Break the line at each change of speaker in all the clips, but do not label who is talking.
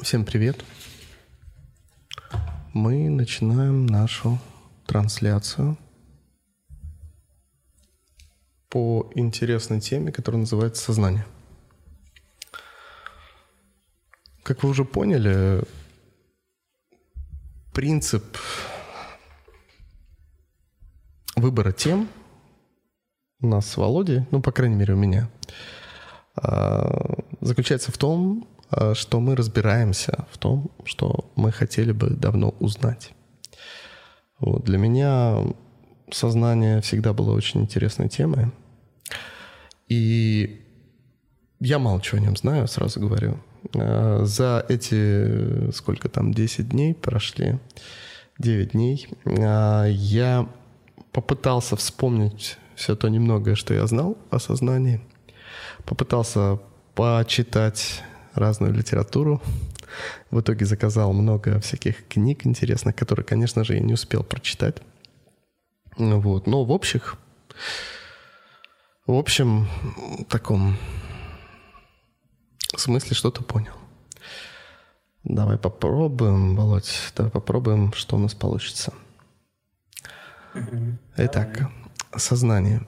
Всем привет. Мы начинаем нашу трансляцию по интересной теме, которая называется «Сознание». Как вы уже поняли, принцип выбора тем у нас с Володей, ну, по крайней мере, у меня, а, заключается в том, что мы разбираемся в том, что мы хотели бы давно узнать. Вот. Для меня сознание всегда было очень интересной темой. И я мало чего о нем знаю, сразу говорю. А, за эти, сколько там, 10 дней прошли, 9 дней, я попытался вспомнить все то немногое, что я знал о сознании. Попытался почитать разную литературу. В итоге заказал много всяких книг интересных, которые, конечно же, я не успел прочитать. Вот. Но в общих, в общем, таком смысле что-то понял. Давай попробуем, Володь, давай попробуем, что у нас получится. Итак, сознание.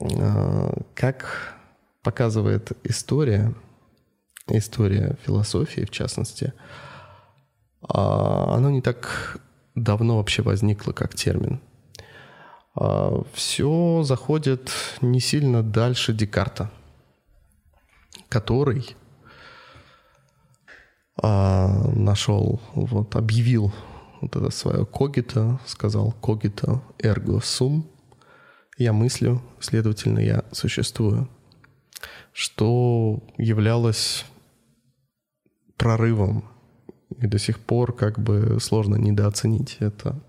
А, как показывает история, история философии в частности, а, оно не так давно вообще возникло как термин. А, Все заходит не сильно дальше Декарта, который нашел, вот, объявил вот это свое когито, сказал когито эрго сум. Я мыслю, следовательно, я существую. Что являлось прорывом. И до сих пор как бы сложно недооценить это.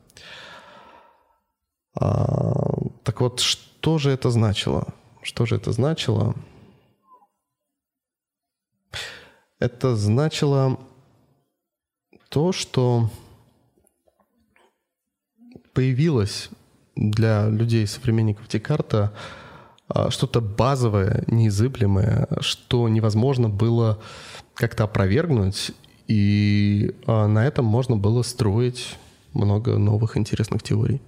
А, так вот, что же это значило? Что же это значило? Это значило то, что появилось для людей, современников Декарта, а, что-то базовое, неизыблемое, что невозможно было как-то опровергнуть, и а, на этом можно было строить много новых интересных теорий.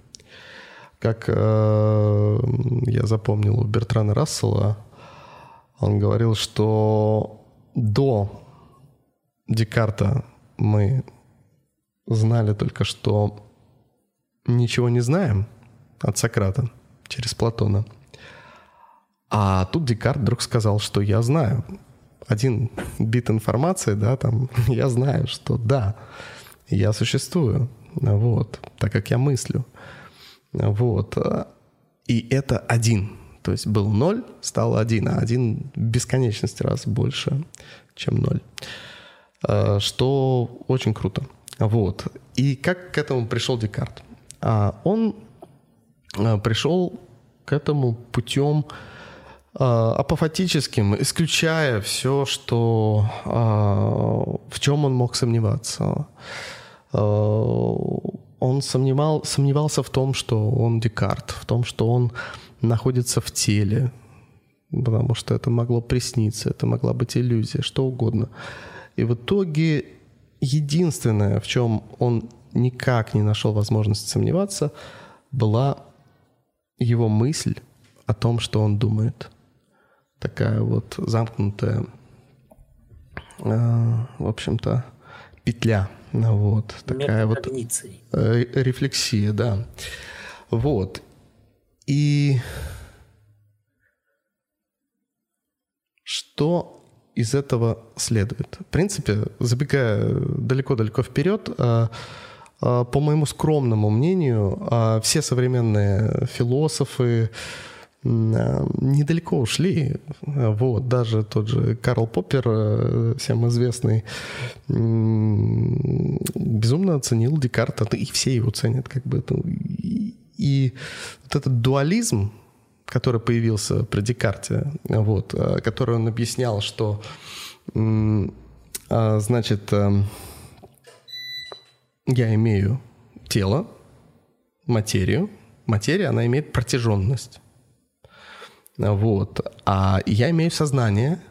Как э, я запомнил у Бертрана Рассела, он говорил, что до Декарта мы знали только, что ничего не знаем от Сократа через Платона. А тут Декарт вдруг сказал, что я знаю. Один бит информации, да, там, я знаю, что да, я существую, вот, так как я мыслю. Вот. И это один. То есть был ноль, стал один, а один в бесконечность раз больше, чем ноль. Э, что очень круто. Вот. И как к этому пришел Декарт? А он а, пришел к этому путем апофатическим, исключая все, что в чем он мог сомневаться. Он сомневал, сомневался в том, что он Декарт, в том, что он находится в теле, потому что это могло присниться, это могла быть иллюзия, что угодно. И в итоге единственное, в чем он никак не нашел возможности сомневаться, была его мысль о том, что он думает. Такая вот замкнутая, э, в общем-то, петля. Вот, такая вот э, рефлексия, да. Вот. И что из этого следует? В принципе, забегая далеко-далеко вперед, э, по моему скромному мнению, все современные философы недалеко ушли. Вот, даже тот же Карл Поппер, э, всем известный, безумно оценил Декарта, и все его ценят. Как бы, и вот этот дуализм, который появился при Декарте, вот, который он объяснял, что значит, я имею тело, материю. Материя, она имеет протяженность. Вот. А я имею сознание.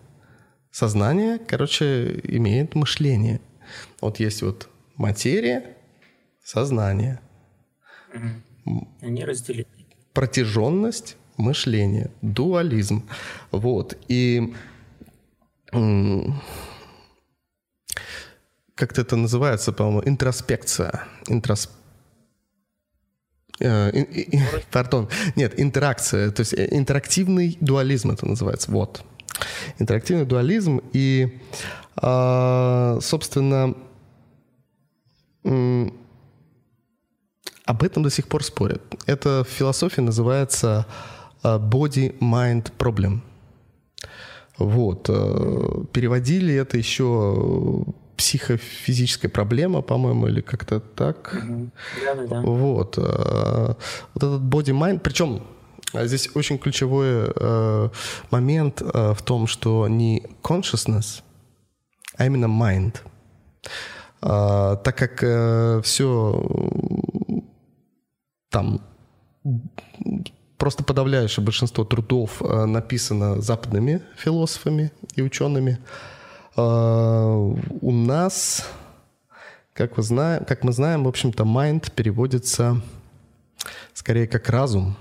Сознание, короче, имеет мышление. Вот есть вот материя, сознание.
Они разделены.
Протяженность мышления, дуализм. Вот. И как-то это называется, по-моему, интроспекция. Интрос... Э, пардон. Нет, интеракция. То есть э, интерактивный дуализм это называется. Вот. Интерактивный дуализм. И, а, собственно, об этом до сих пор спорят. Это в философии называется а, body-mind problem. Вот. Э, переводили это еще психофизическая проблема, по-моему, или как-то так.
Да, да, да.
Вот. Э, вот этот body-mind, причем э, здесь очень ключевой момент в том, что не consciousness, а именно mind. Так как все там просто подавляющее большинство трудов э, написано западными философами и учеными. Э, у нас, как, вы знаем, как мы знаем, в общем-то, mind переводится скорее как разум.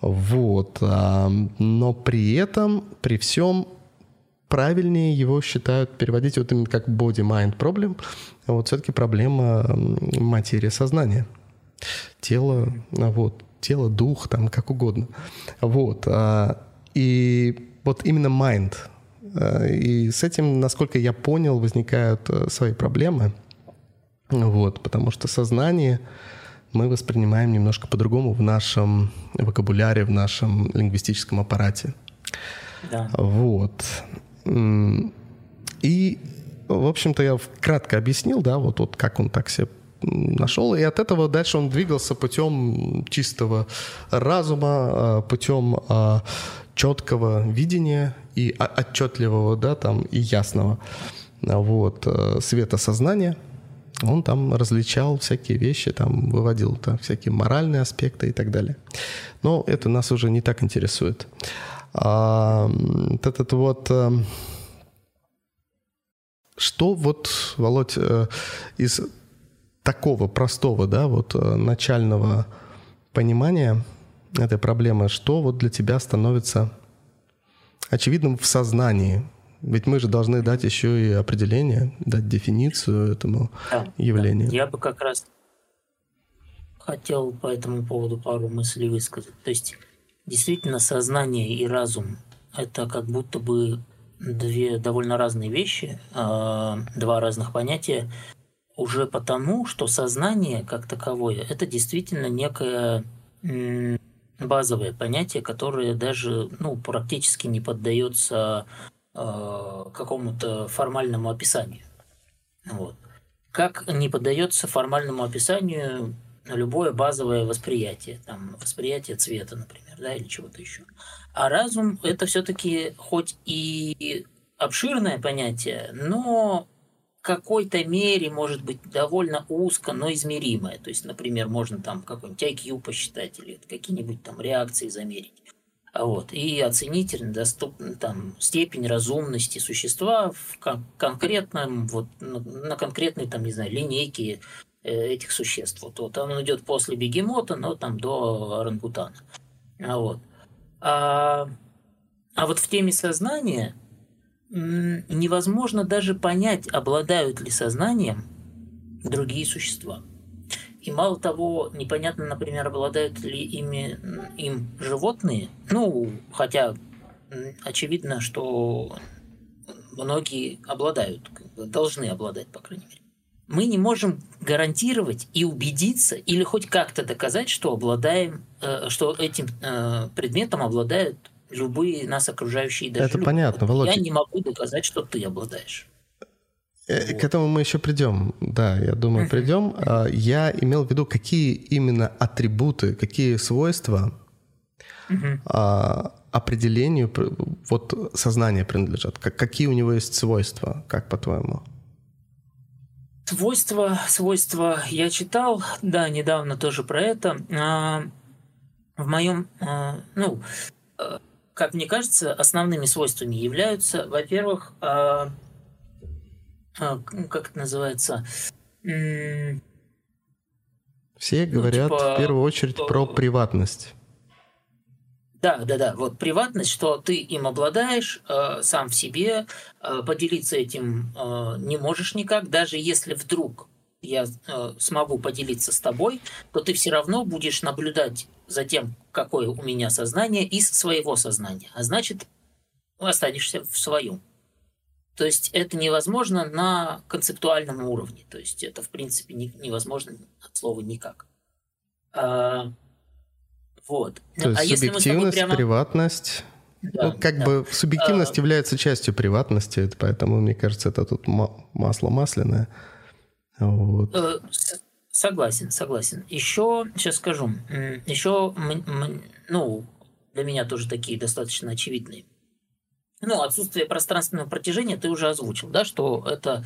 Вот. А, но при этом, при всем, правильнее его считают переводить вот именно как body-mind problem. Вот все-таки проблема материи сознания. Тело, вот, тело, дух, там, как угодно. Вот. А, и вот именно mind. А, и с этим, насколько я понял, возникают э, свои проблемы. Вот, потому что сознание мы воспринимаем немножко по-другому в нашем вокабуляре, в нашем лингвистическом аппарате.
Да.
Вот. И, в общем-то, я кратко объяснил, да, вот, вот как он так себе нашел, и от этого дальше он двигался путем чистого разума, а, путем четкого видения и отчетливого, да, там, и ясного вот, э, света сознания. Он там различал всякие вещи, там выводил там, всякие моральные аспекты и так далее. Но это нас уже не так интересует. А, этот вот э, что вот, Володь, э, из такого простого, да, вот начального понимания этой проблемы, что вот для тебя становится очевидным в сознании? Ведь мы же должны дать еще и определение, дать дефиницию этому да, явлению.
Да. Я бы как раз хотел по этому поводу пару мыслей высказать. То есть действительно сознание и разум – это как будто бы две довольно разные вещи, а, два разных понятия, уже потому, что сознание как таковое – это действительно некое базовое понятие, которое даже ну, практически не поддается э, какому-то формальному описанию. Вот. Как не поддается формальному описанию любое базовое восприятие, там, восприятие цвета, например, да, или чего-то еще. А разум это все-таки хоть и обширное понятие, но какой-то мере может быть довольно узко, но измеримое. То есть, например, можно там какой-нибудь IQ посчитать или какие-нибудь там реакции замерить. А вот, и оценить доступную там, степень разумности существа в кон- конкретном, вот, на, на конкретной там, не знаю, линейке э, этих существ. Вот, вот он идет после бегемота, но там до орангутана. А, вот. а, а вот в теме сознания невозможно даже понять, обладают ли сознанием другие существа. И мало того, непонятно, например, обладают ли ими им животные. Ну, хотя очевидно, что многие обладают, должны обладать, по крайней мере. Мы не можем гарантировать и убедиться или хоть как-то доказать, что обладаем, э, что этим э, предметом обладают любые нас окружающие
даже Это люди. понятно, Володя.
Я не могу доказать, что ты обладаешь.
Э, к этому мы еще придем, да, я думаю, придем. А, я имел в виду, какие именно атрибуты, какие свойства а, определению вот сознания принадлежат. Какие у него есть свойства, как по-твоему?
Свойства, свойства я читал, да, недавно тоже про это. А, в моем, ну, как мне кажется, основными свойствами являются, во-первых, а, а, как это называется?
Все говорят ну, типа, в первую очередь про приватность.
Да, да, да. Вот приватность, что ты им обладаешь э, сам в себе, э, поделиться этим э, не можешь никак, даже если вдруг я э, смогу поделиться с тобой, то ты все равно будешь наблюдать за тем, какое у меня сознание из своего сознания. А значит, останешься в своем. То есть это невозможно на концептуальном уровне. То есть это, в принципе, не, невозможно от слова никак. А, вот.
То есть а субъективность, прямо... приватность... Да, ну, как да. бы субъективность а... является частью приватности, поэтому, мне кажется, это тут масло масляное. Вот.
Э, согласен, согласен. Еще, сейчас скажу, еще, ну, для меня тоже такие достаточно очевидные. Ну, отсутствие пространственного протяжения ты уже озвучил, да, что это,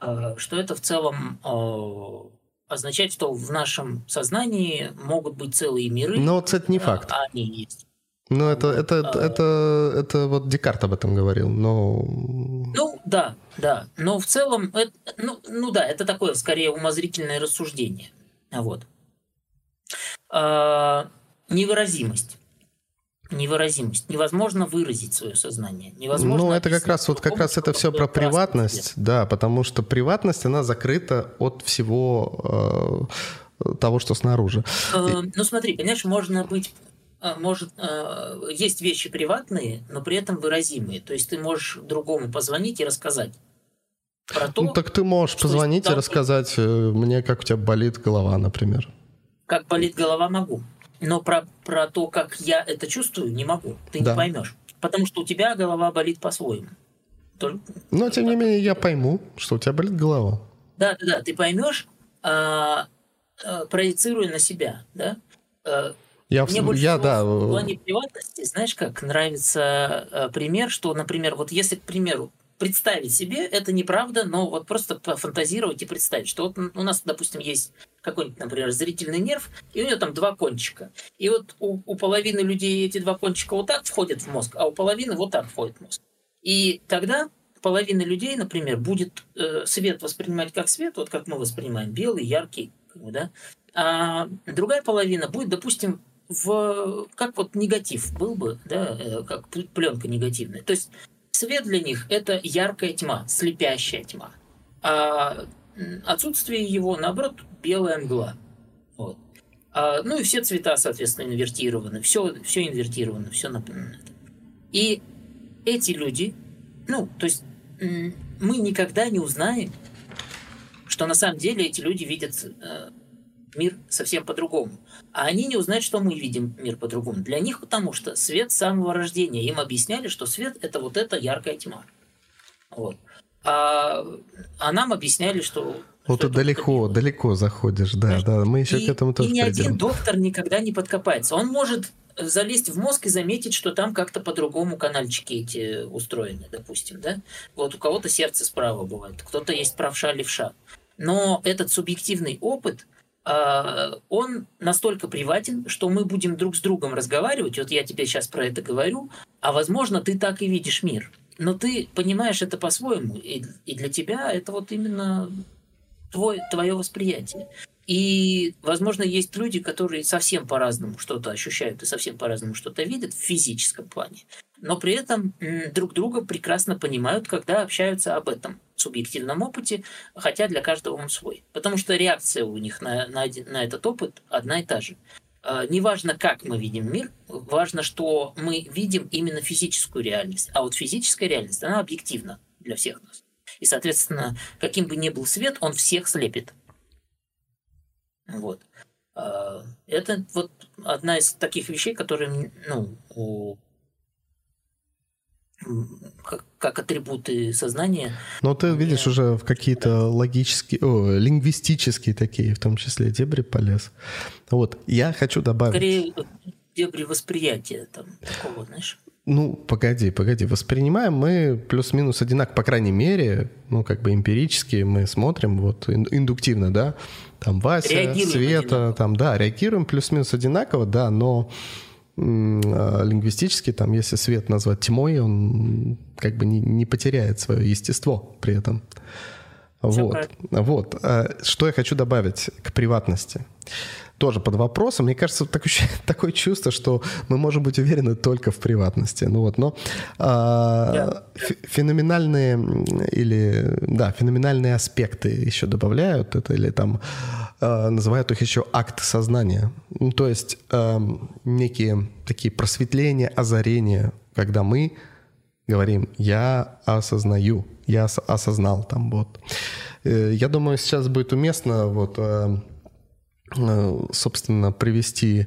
э, что это в целом э, означает, что в нашем сознании могут быть целые миры.
Но это не факт.
А они есть.
Ну, это, это, а, это, это вот Декарт об этом говорил, но...
Ну, да, да. Но в целом, это, ну, ну да, это такое, скорее, умозрительное рассуждение. Вот. А, невыразимость. Невыразимость. Невозможно выразить свое сознание. Невозможно
ну, это как раз вот как раз это все про приватность, да, потому что приватность, она закрыта от всего э, того, что снаружи.
Э, ну, смотри, понимаешь, можно быть может, а, есть вещи приватные, но при этом выразимые. То есть ты можешь другому позвонить и рассказать про то...
Ну так ты можешь позвонить и рассказать э, мне, как у тебя болит голова, например.
Как болит голова, могу. Но про, про то, как я это чувствую, не могу. Ты да. не поймешь. Потому что у тебя голова болит по-своему.
Только... Но, тем не менее, я пойму, что у тебя болит голова.
Да, да, да. Ты поймешь, а, а, проецируя на себя. Да?
Я,
Мне больше
я, да.
в плане приватности, знаешь, как нравится э, пример, что, например, вот если, к примеру, представить себе, это неправда, но вот просто пофантазировать и представить, что вот у нас, допустим, есть какой-нибудь, например, зрительный нерв, и у него там два кончика. И вот у, у половины людей эти два кончика вот так входят в мозг, а у половины вот так входит в мозг. И тогда половина людей, например, будет э, свет воспринимать как свет, вот как мы воспринимаем, белый, яркий, да, а другая половина будет, допустим, в как вот негатив был бы, да, э, как пленка негативная. То есть свет для них это яркая тьма, слепящая тьма. А отсутствие его, наоборот, белая мгла. Вот. А, ну и все цвета, соответственно, инвертированы, все, все инвертировано, все напоминает. И эти люди, ну, то есть мы никогда не узнаем, что на самом деле эти люди видят э, мир совсем по-другому. А они не узнают, что мы видим мир по-другому. Для них потому что свет самого рождения. Им объясняли, что свет – это вот эта яркая тьма. Вот. А, а нам объясняли, что...
Вот ты далеко, далеко заходишь, да, да. Мы еще и, к этому тоже
И ни придем. один доктор никогда не подкопается. Он может залезть в мозг и заметить, что там как-то по-другому канальчики эти устроены, допустим, да? Вот у кого-то сердце справа бывает, кто-то есть правша левша. Но этот субъективный опыт – он настолько приватен, что мы будем друг с другом разговаривать. Вот я тебе сейчас про это говорю, а возможно, ты так и видишь мир. Но ты понимаешь это по-своему, и, и для тебя это вот именно твой, твое восприятие. И, возможно, есть люди, которые совсем по-разному что-то ощущают и совсем по-разному что-то видят в физическом плане, но при этом друг друга прекрасно понимают, когда общаются об этом субъективном опыте, хотя для каждого он свой. Потому что реакция у них на, на, на этот опыт одна и та же. А, неважно, как мы видим мир, важно, что мы видим именно физическую реальность. А вот физическая реальность, она объективна для всех нас. И, соответственно, каким бы ни был свет, он всех слепит. Вот. А, это вот одна из таких вещей, которые, ну, как, как атрибуты сознания.
Но ты видишь уже в какие-то логические, о, лингвистические такие, в том числе дебри полез. Вот, я хочу добавить...
Скорее, дебри восприятия там такого, знаешь.
Ну, погоди, погоди. Воспринимаем мы плюс-минус одинаково, по крайней мере, ну, как бы эмпирически мы смотрим вот индуктивно, да, там Вася, реагируем Света, одинаково. там, да, реагируем плюс-минус одинаково, да, но лингвистически, там, если свет назвать тьмой, он как бы не, не потеряет свое естество при этом. Вот, вот. Э, что я хочу добавить к приватности тоже под вопросом. Мне кажется, такое, такое чувство, что мы можем быть уверены только в приватности. Ну вот, но а, феноменальные или да, феноменальные аспекты еще добавляют это или там а, называют их еще акт сознания. Ну, то есть а, некие такие просветления, озарения, когда мы говорим «я осознаю», «я осознал» там вот. Э, я думаю, сейчас будет уместно вот э, Э, собственно, привести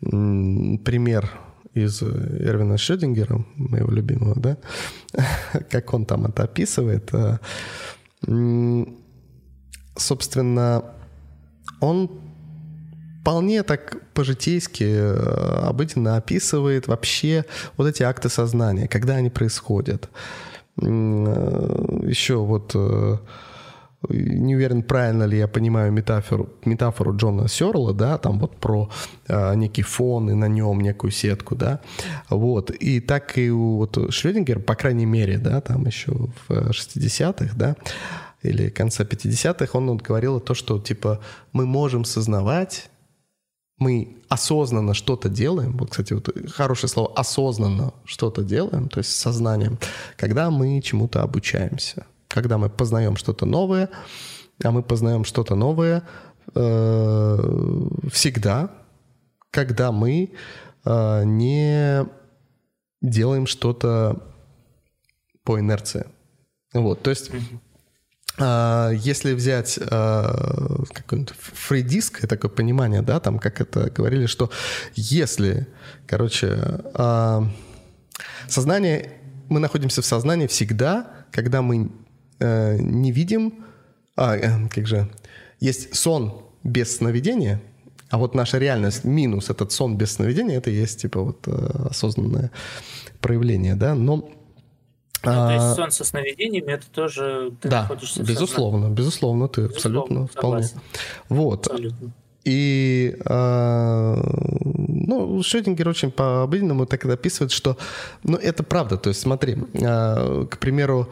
пример из Эрвина Шрёдингера, моего любимого, да, как он там это описывает. Э, собственно, он вполне так по-житейски, э, обыденно описывает вообще вот эти акты сознания, когда они происходят. Еще вот не уверен, правильно ли я понимаю метафору, метафору Джона Сёрла, да, там вот про э, некий фон и на нем некую сетку, да, вот, и так и у вот Шрёдингер, по крайней мере, да, там еще в 60-х, да, или конца 50-х, он вот говорил то, что, типа, мы можем сознавать, мы осознанно что-то делаем, вот, кстати, вот хорошее слово, осознанно что-то делаем, то есть сознанием, когда мы чему-то обучаемся. Когда мы познаем что-то новое, а мы познаем что-то новое э, всегда, когда мы э, не делаем что-то по инерции. Вот, то есть если взять э, какой-нибудь фридиск, такое понимание, да, там как это говорили, что если, короче, э, сознание, мы находимся в сознании всегда, когда мы э, не видим, а, э, как же, есть сон без сновидения, а вот наша реальность минус этот сон без сновидения, это есть типа вот э, осознанное проявление, да, но...
Ну, то есть а, сон со сновидениями это тоже
ты да, находишься безусловно, в безусловно, ты безусловно, абсолютно вполне. Вот. Абсолютно. И, э, ну, Шрёдингер очень по-обыденному так описывает, что, ну, это правда. То есть, смотри, э, к примеру,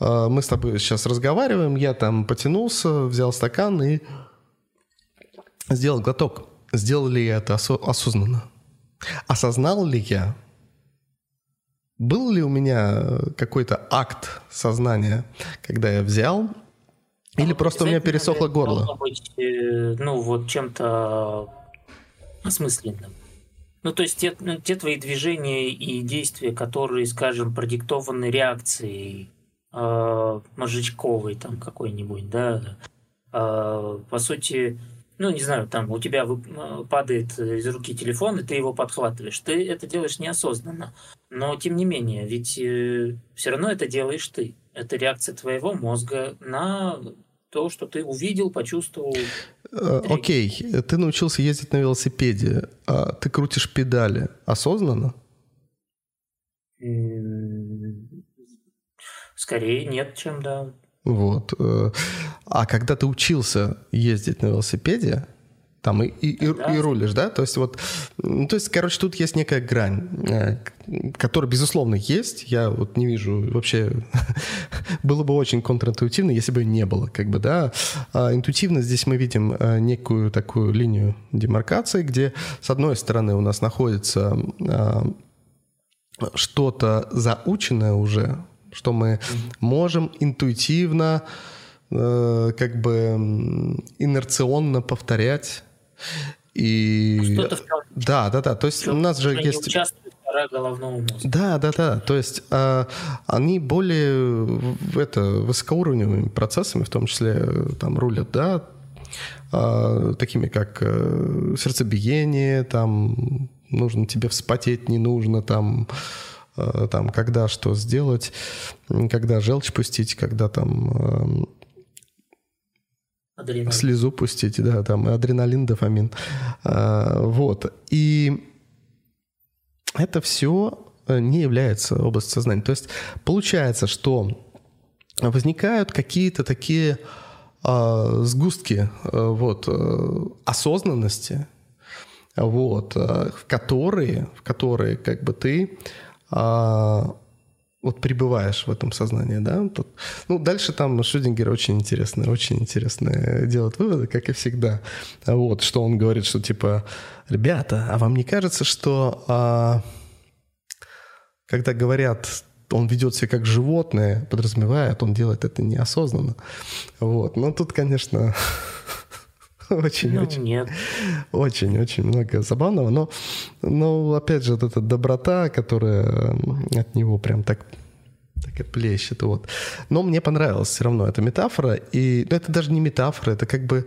э, мы с тобой сейчас разговариваем, я там потянулся, взял стакан и сделал глоток. Сделал ли я это осо- осознанно? Осознал ли я? Был ли у меня какой-то акт сознания, когда я взял или просто у меня пересохло горло?
Быть, э, ну, вот чем-то осмысленным. Ну, то есть те, ну, те твои движения и действия, которые, скажем, продиктованы реакцией э, мозжечковой там какой-нибудь, да, э, по сути, ну, не знаю, там у тебя э, падает из руки телефон, и ты его подхватываешь. Ты это делаешь неосознанно. Но, тем не менее, ведь э, все равно это делаешь ты. Это реакция твоего мозга на то, что ты увидел, почувствовал.
Э, окей, okay. ты научился ездить на велосипеде, а ты крутишь педали осознанно?
Скорее нет, чем да.
Вот. Э, а когда ты учился ездить на велосипеде, там и, и, и, и рулишь, да? То есть вот, ну, то есть, короче, тут есть некая грань, э, которая, безусловно, есть. Я вот не вижу вообще... было бы очень контринтуитивно, если бы не было, как бы, да. А интуитивно здесь мы видим э, некую такую линию демаркации, где, с одной стороны, у нас находится э, что-то заученное уже, что мы можем интуитивно как бы инерционно повторять и... Да, да, да. То есть у нас же есть...
головного мозга.
Да, да, да. То есть э, они более это, высокоуровневыми процессами, в том числе там рулят, да, э, такими как э, сердцебиение, там нужно тебе вспотеть, не нужно, там э, там, когда что сделать, когда желчь пустить, когда там Адреналин. Слезу пустить, да, там адреналин, дофамин. А, вот. И это все э, не является областью сознания. То есть получается, что возникают какие-то такие э, сгустки э, вот, э, осознанности, вот, э, в которые, в которые как бы ты э, вот пребываешь в этом сознании, да. Тут, ну, дальше там Шудингер очень интересно, очень интересно делает выводы, как и всегда. Вот, что он говорит, что типа, ребята, а вам не кажется, что а, когда говорят он ведет себя как животное, подразумевает, он делает это неосознанно. Вот. Но тут, конечно, очень, ну, очень, нет. очень, очень много забавного, но, но опять же, вот эта доброта, которая от него прям так так и плещет. Вот. Но мне понравилась все равно эта метафора. И ну, это даже не метафора, это как бы...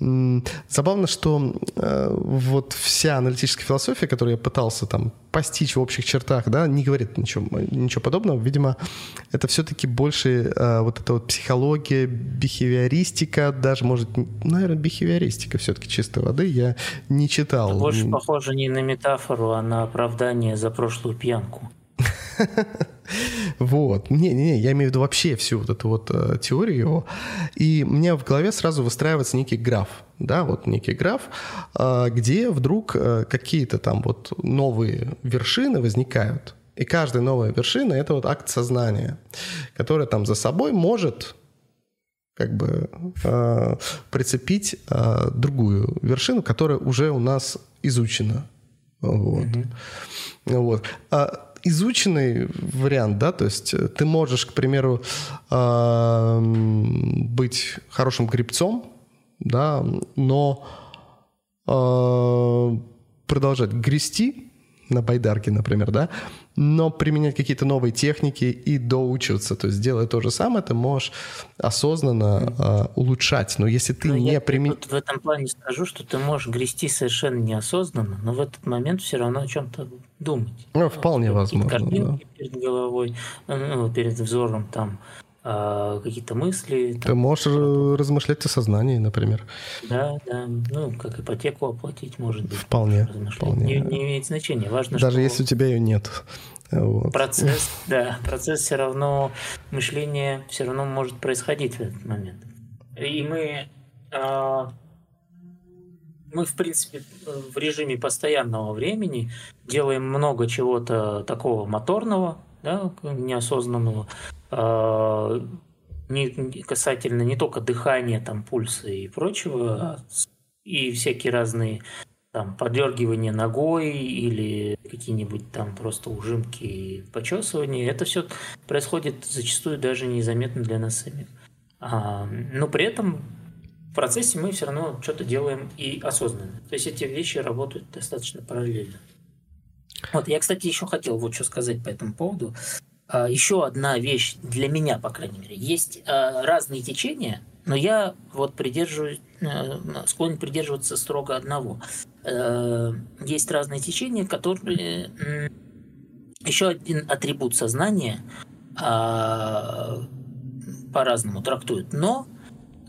М- забавно, что э, вот вся аналитическая философия, которую я пытался там постичь в общих чертах, да, не говорит ничего, ничего подобного. Видимо, это все-таки больше э, вот эта вот психология, бихевиористика, даже, может, наверное, бихевиористика все-таки чистой воды я не читал.
больше похоже не на метафору, а на оправдание за прошлую пьянку.
Вот. Не-не-не, я имею в виду вообще всю вот эту вот э, теорию. И мне в голове сразу выстраивается некий граф, да, вот некий граф, э, где вдруг э, какие-то там вот новые вершины возникают. И каждая новая вершина — это вот акт сознания, который там за собой может как бы э, прицепить э, другую вершину, которая уже у нас изучена. Вот. Mm-hmm. вот. А изученный вариант, да, то есть э, ты можешь, к примеру, быть хорошим грибцом, да, но продолжать грести на байдарке, например, да, но применять какие-то новые техники и доучиваться. То есть делая то же самое, ты можешь осознанно э, улучшать. Но если ты но ну, не применяешь...
в этом плане скажу, что ты можешь грести совершенно неосознанно, но в этот момент все равно о чем-то думать.
Ну, вполне возможно. Да.
перед головой, ну, перед взором там какие-то мысли.
Ты можешь размышлять о сознании, например.
Да, да. Ну, как ипотеку оплатить, может быть.
Вполне. вполне.
Не, не имеет значения. Важно,
Даже что если у тебя ее нет.
Вот. Процесс, да, процесс все равно, мышление все равно может происходить в этот момент. И мы, а, мы, в принципе, в режиме постоянного времени делаем много чего-то такого моторного, да, неосознанного, э, не, касательно не только дыхания, там, пульса и прочего, а и всякие разные там подергивания ногой или какие-нибудь там просто ужимки и почесывания. Это все происходит зачастую даже незаметно для нас самих. А, но при этом в процессе мы все равно что-то делаем и осознанно. То есть эти вещи работают достаточно параллельно. Вот, я, кстати, еще хотел вот что сказать по этому поводу. А, еще одна вещь для меня, по крайней мере. Есть а, разные течения, но я вот придерживаюсь, э, склонен придерживаться строго одного. Э, есть разные течения, которые еще один атрибут сознания а, по-разному трактуют. Но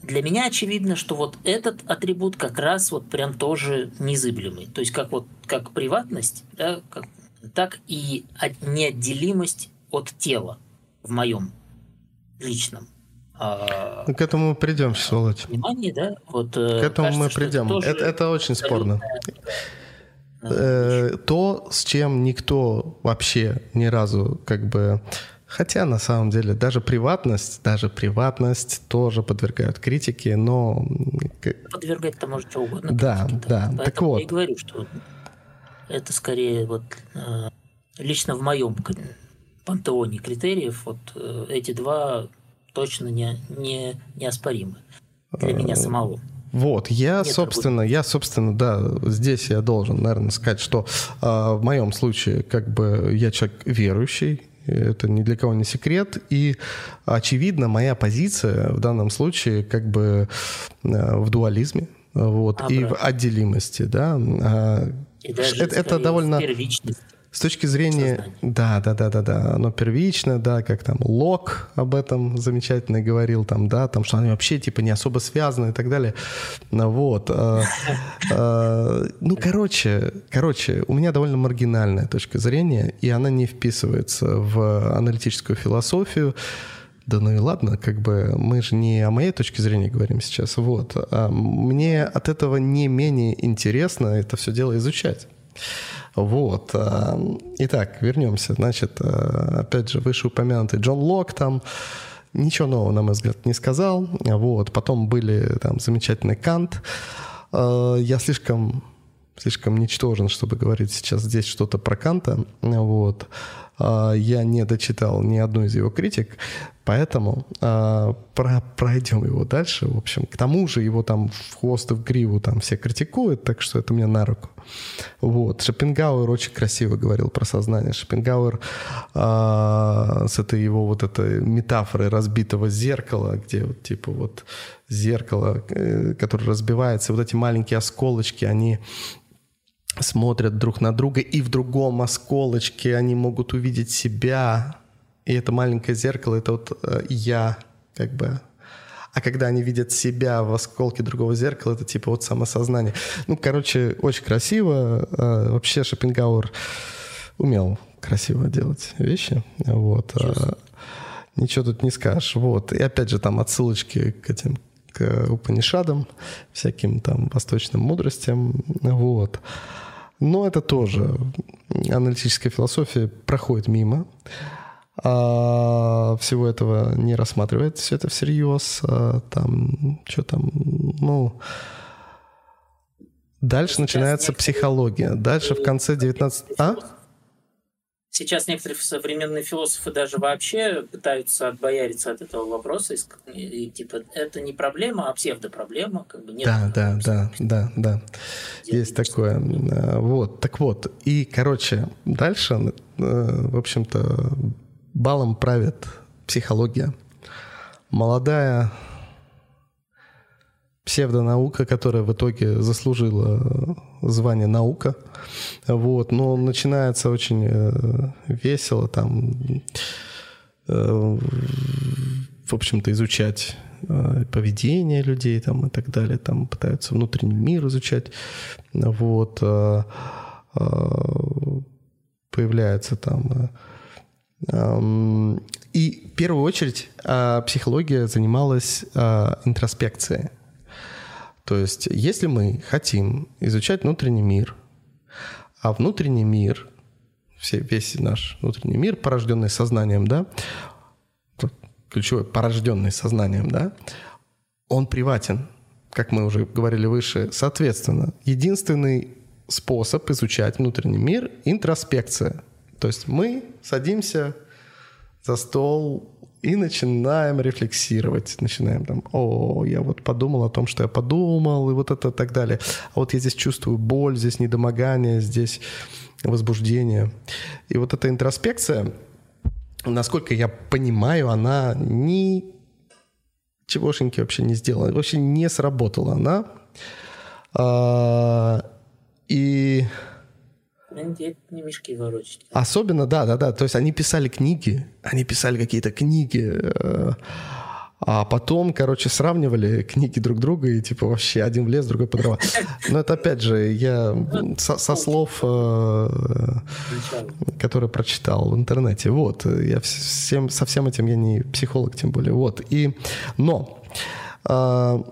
для меня очевидно, что вот этот атрибут как раз вот прям тоже незыблемый. То есть как вот как приватность, да, как, так и неотделимость от тела в моем личном.
А, к этому мы придем сейчас, Володь.
Внимание, да? Вот,
э, К этому кажется, мы придем. Это, это, это очень спорно. Э, то, с чем никто вообще ни разу как бы Хотя на самом деле даже приватность, даже приватность тоже подвергают критике, но...
Подвергать-то может что угодно.
Да,
критике,
да.
Поэтому
так вот.
Я и говорю, что это скорее вот э, лично в моем пантеоне критериев вот э, эти два точно не, не, неоспоримы для меня э, самого.
Вот, я, Нет собственно, я, собственно, да, здесь я должен, наверное, сказать, что э, в моем случае, как бы, я человек верующий, это ни для кого не секрет. И, очевидно, моя позиция в данном случае как бы э, в дуализме вот, а, и в отделимости. Да. А,
и даже это, это довольно...
С точки зрения... Сознание. Да, да, да, да, да. Оно первично, да, как там Лок об этом замечательно говорил, там, да, там, что они вообще типа не особо связаны и так далее. Ну, вот. А, а, ну, короче, короче, у меня довольно маргинальная точка зрения, и она не вписывается в аналитическую философию. Да ну и ладно, как бы мы же не о моей точке зрения говорим сейчас. Вот. А мне от этого не менее интересно это все дело изучать. Вот. А, итак, вернемся. Значит, а, опять же, вышеупомянутый Джон Лок там ничего нового, на мой взгляд, не сказал. Вот. Потом были там замечательный Кант. А, я слишком слишком ничтожен, чтобы говорить сейчас здесь что-то про Канта. Вот. А, я не дочитал ни одну из его критик, поэтому а, про, пройдем его дальше. В общем, к тому же его там в хвост и в гриву там все критикуют, так что это мне на руку. Вот. Шопенгауэр очень красиво говорил про сознание. Шопенгауэр а, с этой его вот этой метафорой разбитого зеркала, где вот типа вот зеркало, э, которое разбивается, вот эти маленькие осколочки, они смотрят друг на друга, и в другом осколочке они могут увидеть себя. И это маленькое зеркало, это вот э, я, как бы. А когда они видят себя в осколке другого зеркала, это типа вот самосознание. Ну, короче, очень красиво. Э, вообще Шопенгауэр умел красиво делать вещи. Вот. Честно. Ничего тут не скажешь. Вот. И опять же там отсылочки к этим к Упанишадам, всяким там восточным мудростям. Вот. Но это тоже аналитическая философия проходит мимо. А всего этого не рассматривает все это всерьез. А там, что там, ну... Дальше начинается психология. Дальше в конце 19... А?
Сейчас некоторые современные философы даже вообще пытаются отбояриться от этого вопроса. И, и типа, это не проблема, а псевдопроблема. Как бы нет
да, да, да, да, да. Есть такое. А, вот, так вот. И, короче, дальше, э, в общем-то, балом правит психология. Молодая псевдонаука, которая в итоге заслужила звание наука. Вот. Но начинается очень э, весело там, э, в общем-то, изучать э, поведение людей там, и так далее. Там пытаются внутренний мир изучать. Вот. Появляется там... И в первую очередь психология занималась интроспекцией. То есть, если мы хотим изучать внутренний мир, а внутренний мир, все, весь наш внутренний мир, порожденный сознанием, да, ключевой, порожденный сознанием, да, он приватен, как мы уже говорили выше. Соответственно, единственный способ изучать внутренний мир – интроспекция. То есть мы садимся за стол и начинаем рефлексировать, начинаем там, о, я вот подумал о том, что я подумал, и вот это так далее. А вот я здесь чувствую боль, здесь недомогание, здесь возбуждение. И вот эта интроспекция, насколько я понимаю, она ни чегошеньки вообще не сделала, вообще не сработала она. А, и. Особенно, да, да, да. То есть они писали книги, они писали какие-то книги, э, а потом, короче, сравнивали книги друг друга и типа вообще один в лес, другой по дрова. Но это опять же я со, со слов, э, которые прочитал в интернете. Вот, я всем, со всем этим я не психолог, тем более. Вот, и, но, э,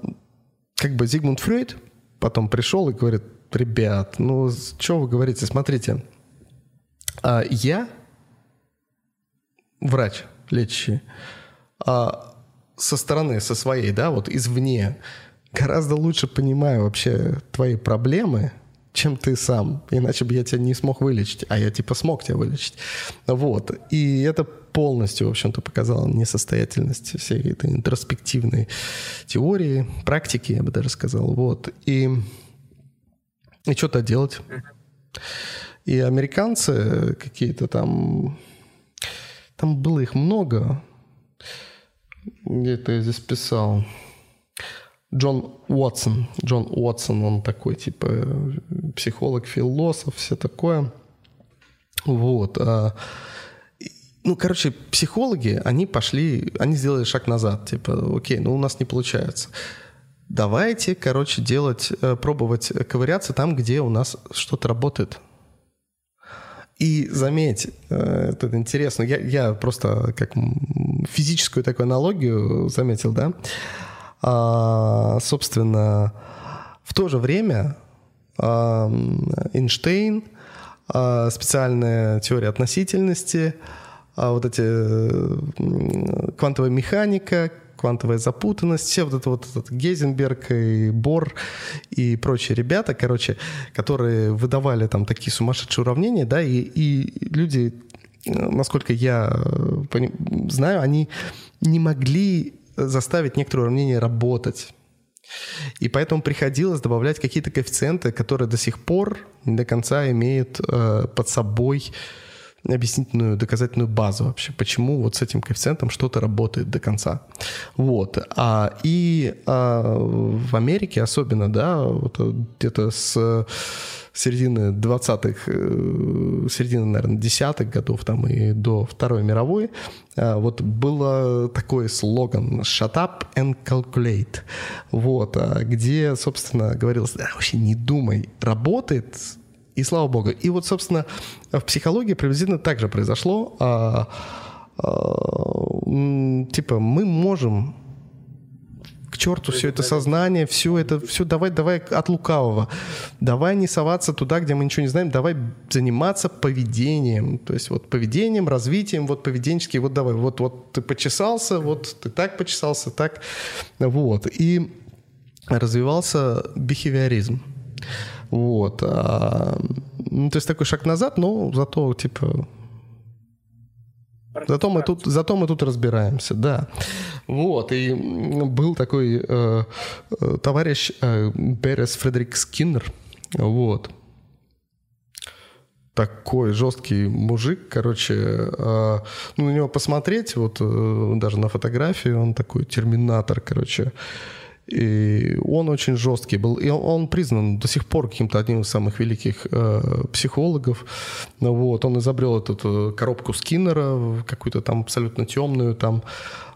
как бы Зигмунд Фрейд потом пришел и говорит, ребят, ну, что вы говорите? Смотрите, а, я врач лечащий, а со стороны, со своей, да, вот извне, гораздо лучше понимаю вообще твои проблемы, чем ты сам. Иначе бы я тебя не смог вылечить, а я типа смог тебя вылечить. Вот. И это полностью, в общем-то, показало несостоятельность всей этой интроспективной теории, практики, я бы даже сказал. Вот. И и что-то делать. И американцы какие-то там... Там было их много. Где-то я здесь писал. Джон Уотсон. Джон Уотсон, он такой, типа, психолог, философ, все такое. Вот. А, ну, короче, психологи, они пошли, они сделали шаг назад. Типа, окей, ну у нас не получается давайте, короче, делать, э, пробовать ковыряться там, где у нас что-то работает. И заметь, э, это интересно, я, я просто как физическую такую аналогию заметил, да, а, собственно, в то же время а, Эйнштейн а, специальная теория относительности, а вот эти квантовая механика, квантовая запутанность, все вот это вот этот Гейзенберг и Бор и прочие ребята, короче, которые выдавали там такие сумасшедшие уравнения, да, и, и люди, насколько я знаю, они не могли заставить некоторые уравнения работать. И поэтому приходилось добавлять какие-то коэффициенты, которые до сих пор не до конца имеют э, под собой объяснительную доказательную базу вообще, почему вот с этим коэффициентом что-то работает до конца. Вот. А, и а, в Америке особенно, да, вот где-то с середины 20-х, э, середины, наверное, десятых годов там и до Второй мировой, э, вот было такой слоган «Shut up and calculate», вот, а где, собственно, говорилось, да, вообще не думай, работает, и слава богу. И вот, собственно, в психологии приблизительно так же произошло. А, а, типа, мы можем к черту все это сознание, все это, все давай, давай от лукавого. Давай не соваться туда, где мы ничего не знаем, давай заниматься поведением. То есть вот поведением, развитием, вот поведенческий, вот давай, вот, вот ты почесался, вот ты так почесался, так. Вот. И развивался бихевиоризм. Вот. А, ну, то есть такой шаг назад, но зато, типа, Зато мы тут, зато мы тут разбираемся, да. Вот, и был такой э, э, товарищ э, Берес Фредерик Скиннер, вот. Такой жесткий мужик, короче, э, ну, на него посмотреть, вот э, даже на фотографии, он такой терминатор, короче, и он очень жесткий был. И он признан до сих пор каким-то одним из самых великих э, психологов. Вот. Он изобрел эту, коробку Скиннера, какую-то там абсолютно темную, там,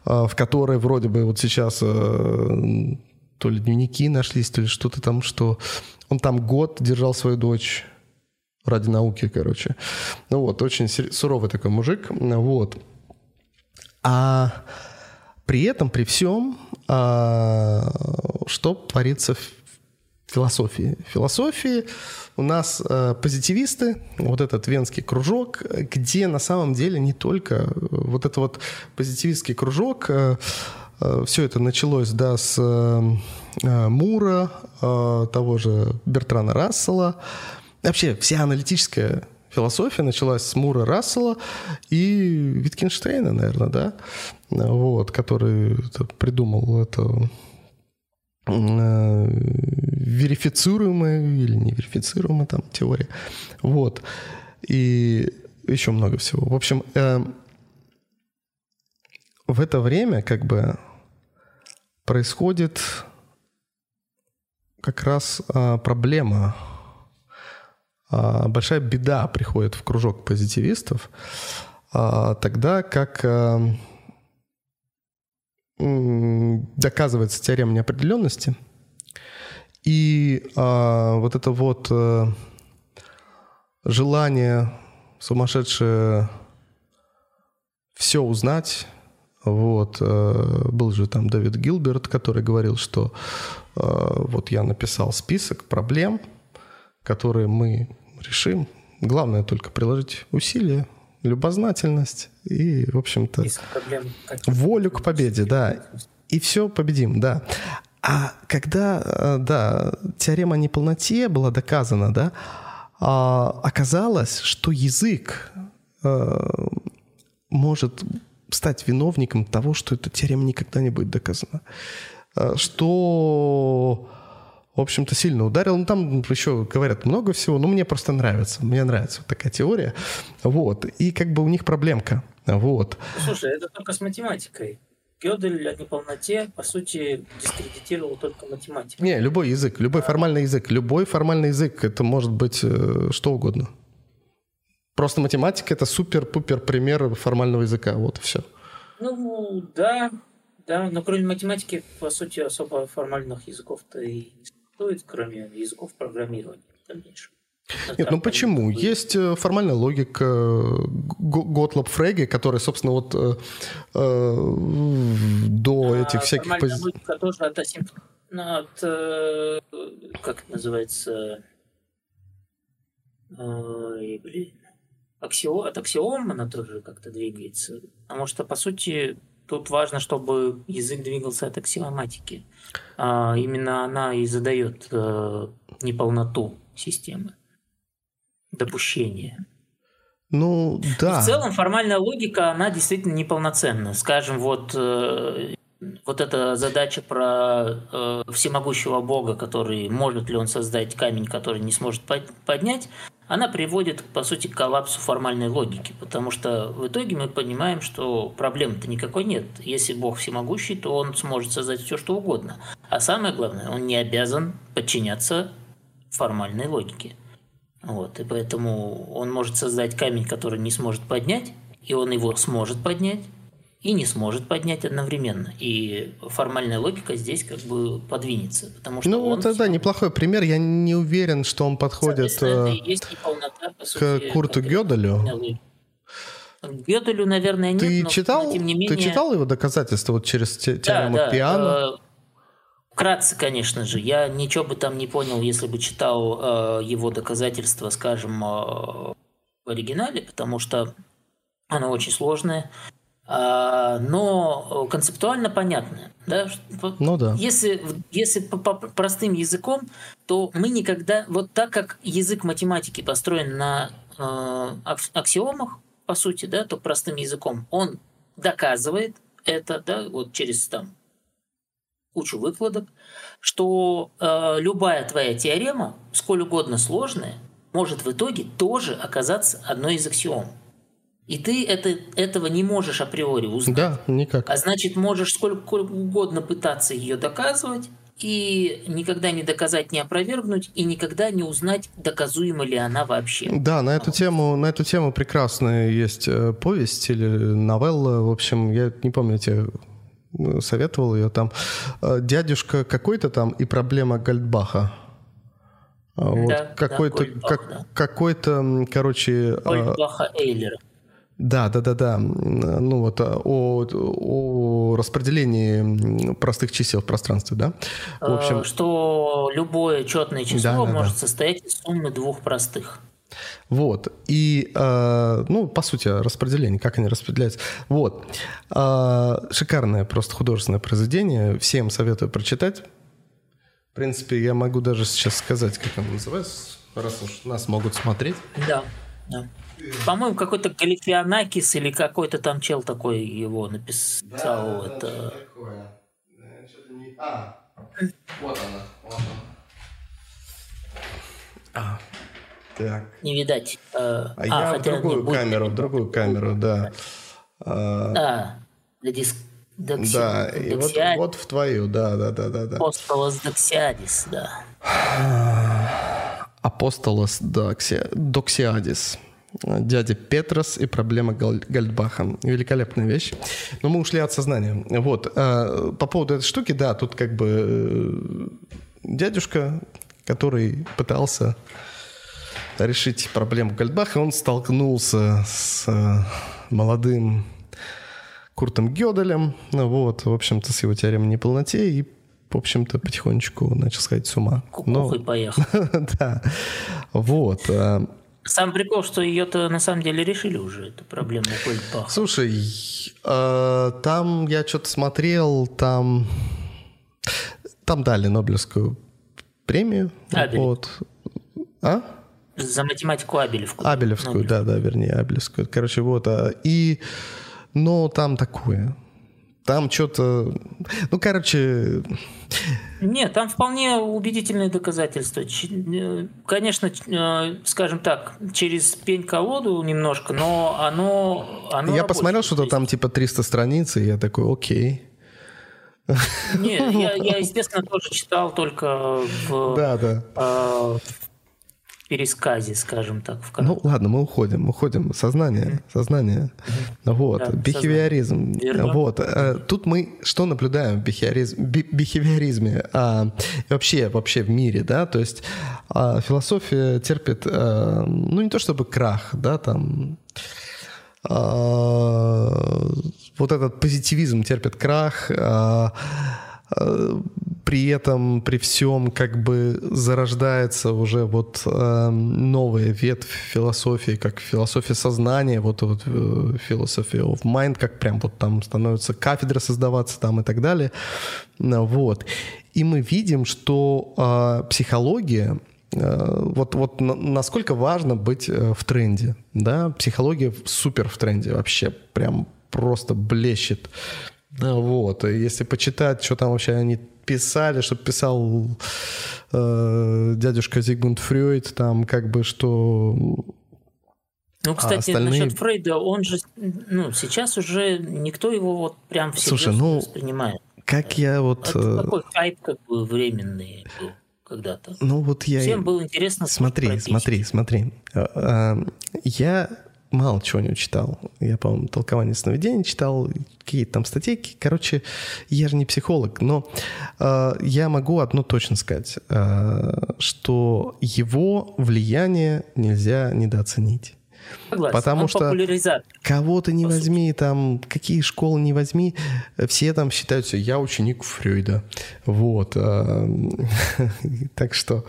э, в которой вроде бы вот сейчас э, то ли дневники нашлись, то ли что-то там, что он там год держал свою дочь ради науки, короче. Ну вот, очень суровый такой мужик. Вот. А при этом, при всем, что творится в философии? Философии у нас а, позитивисты, вот этот венский кружок, где на самом деле не только вот этот вот позитивистский кружок, а, все это началось, да, с Мура, того же Бертрана Рассела. Вообще вся аналитическая философия началась с Мура Рассела и Виткинштейна, наверное, да, вот, который придумал это э, верифицируемая или неверифицируемая там теория. Вот. И еще много всего. В общем, э, в это время как бы происходит как раз э, проблема большая беда приходит в кружок позитивистов, а, тогда как а, доказывается теорема неопределенности, и вот это вот желание сумасшедшее все узнать, вот, был же там Дэвид Гилберт, который говорил, что вот я написал список проблем – которые мы решим. Главное только приложить усилия, любознательность и, в общем-то, волю к победе, да. И все победим, да. А когда, э, да, теорема о неполноте была доказана, да, а, оказалось, что язык э, может стать виновником того, что эта теорема никогда не будет доказана. Э, что в общем-то, сильно ударил. Ну, там еще говорят много всего, но мне просто нравится. Мне нравится вот такая теория. Вот. И как бы у них проблемка. Вот.
Слушай, это только с математикой. Гёдель о неполноте, по сути, дискредитировал только математику.
Не, любой язык, любой формальный язык. Любой формальный язык, это может быть э, что угодно. Просто математика — это супер-пупер пример формального языка. Вот и все.
Ну, да, да, но кроме математики, по сути, особо формальных языков-то и существует, кроме языков программирования в дальнейшем?
Нет, ну почему? Есть э, формальная логика э, Готлоб Фреги, который, собственно, вот э, э, до а, этих всяких...
Формальная логика тоже от, от э, как это называется, Ой, блин. Аксио... От аксиом она тоже как-то двигается. Потому что, по сути, тут важно, чтобы язык двигался от аксиоматики. А именно она и задает э, неполноту системы, допущение.
Ну, да.
в целом формальная логика, она действительно неполноценна. Скажем, вот, э, вот эта задача про э, всемогущего Бога, который может ли он создать камень, который не сможет поднять, она приводит, по сути, к коллапсу формальной логики, потому что в итоге мы понимаем, что проблемы-то никакой нет. Если Бог всемогущий, то он сможет создать все, что угодно. А самое главное, он не обязан подчиняться формальной логике. Вот, и поэтому он может создать камень, который не сможет поднять, и он его сможет поднять, и не сможет поднять одновременно. И формальная логика здесь как бы подвинется. Потому что
ну,
он
это да, неплохой пример. Я не уверен, что он подходит
есть неполнота, по
к Курту Гёделю.
Гёделю, наверное, нет,
ты
но,
читал,
но тем не менее...
Ты читал его доказательства вот через теорему
да, да,
Пиано?
Э, Вкратце, конечно же, я ничего бы там не понял, если бы читал э, его доказательства, скажем, э, в оригинале, потому что оно очень сложное, э, но концептуально понятное. Да?
Ну да.
Если, если по, по простым языком, то мы никогда, вот так как язык математики построен на э, аксиомах, по сути, да, то простым языком он доказывает это, да, вот через там кучу выкладок, что э, любая твоя теорема, сколь угодно сложная, может в итоге тоже оказаться одной из аксиом. И ты это, этого не можешь априори узнать.
Да, никак.
А значит, можешь сколько угодно пытаться ее доказывать, и никогда не доказать, не опровергнуть, и никогда не узнать, доказуема ли она вообще.
Да, на эту тему, на эту тему прекрасная есть э, повесть или новелла. В общем, я не помню эти советовал ее там. Э, дядюшка какой-то там и проблема Гольдбаха. А вот
да,
какой-то,
да,
как,
да.
какой-то, короче...
Э, Гольдбаха Эйлера.
Да, да, да, да. Ну вот э, о, о распределении простых чисел в пространстве, да.
В общем, что любое четное число
да, да,
может
да.
состоять из суммы двух простых.
Вот. И, э, ну, по сути, распределение, как они распределяются. Вот. Э, шикарное просто художественное произведение. Всем советую прочитать. В принципе, я могу даже сейчас сказать, как оно называется, раз уж нас могут смотреть.
Да, да. По-моему, какой-то Галифианакис или какой-то там чел такой его написал. Да, это...
Да, такое. А, вот она. Вот она. А, так.
Не видать. Э,
а, а я в другую камеру, в другую камеру, да.
А, а для диск...
Докси... Да, и вот, вот в твою, да, да, да, да. да.
Апостолос Доксиадис, да.
Апостолос Доксиадис. Дядя Петрос и проблема Гальдбаха. Великолепная вещь. Но мы ушли от сознания. Вот. А, по поводу этой штуки, да, тут как бы э, дядюшка, который пытался решить проблему Гальдбаха, он столкнулся с э, молодым Куртом Гёделем, ну вот, в общем-то, с его теоремой неполноте, и, в общем-то, потихонечку начал сходить с ума.
Но... поехал.
да, вот.
Сам прикол, что ее-то на самом деле решили уже, эту проблему Гольдбаха.
Слушай, э, там я что-то смотрел, там... Там дали Нобелевскую премию.
Абель.
Вот. А?
За математику Абелевскую.
Абелевскую, да, да, вернее, Абелевскую. Короче, вот. А, и, но там такое. Там что-то... Ну, короче...
Нет, там вполне убедительные доказательства. Конечно, скажем так, через пень-колоду немножко, но оно... оно
я посмотрел что-то там типа 300 страниц, и я такой, окей.
Нет, я, я, естественно, тоже читал только в,
да, да.
Э, пересказе, скажем так. В
ну ладно, мы уходим, уходим. Сознание, сознание. Вот, да, бихевиоризм. Сознание. Вот. Э, тут мы что наблюдаем в бихевиоризме, бихевиоризме а, вообще, вообще в мире, да, то есть а, философия терпит, а, ну не то чтобы крах, да, там а, вот этот позитивизм терпит крах, а, а, при этом, при всем, как бы зарождается уже вот э, новая ветвь философии, как философия сознания, вот, вот философия of mind, как прям вот там становятся кафедры создаваться там и так далее. Вот. И мы видим, что э, психология, э, вот, вот насколько важно быть э, в тренде, да, психология супер в тренде вообще, прям просто блещет. Вот, если почитать, что там вообще они писали, что писал э, дядюшка Зигмунд Фрейд, там как бы что...
Ну, кстати, а остальные... насчет Фрейда, он же, ну, сейчас уже никто его вот прям всерьез Слушай, ну, воспринимает.
Как я вот... Это
э, такой хайп как бы временный был когда-то.
Ну вот я...
Всем было интересно
Смотри, смотри, смотри. Э, я мало чего не читал. Я, по-моему, толкование сновидений читал, какие-то там статейки. Короче, я же не психолог, но э, я могу одно точно сказать, э, что его влияние нельзя недооценить.
Согласен.
Потому Он что кого ты не возьми, там, какие школы не возьми, все там считаются, я ученик Фрейда. Вот. Э, так что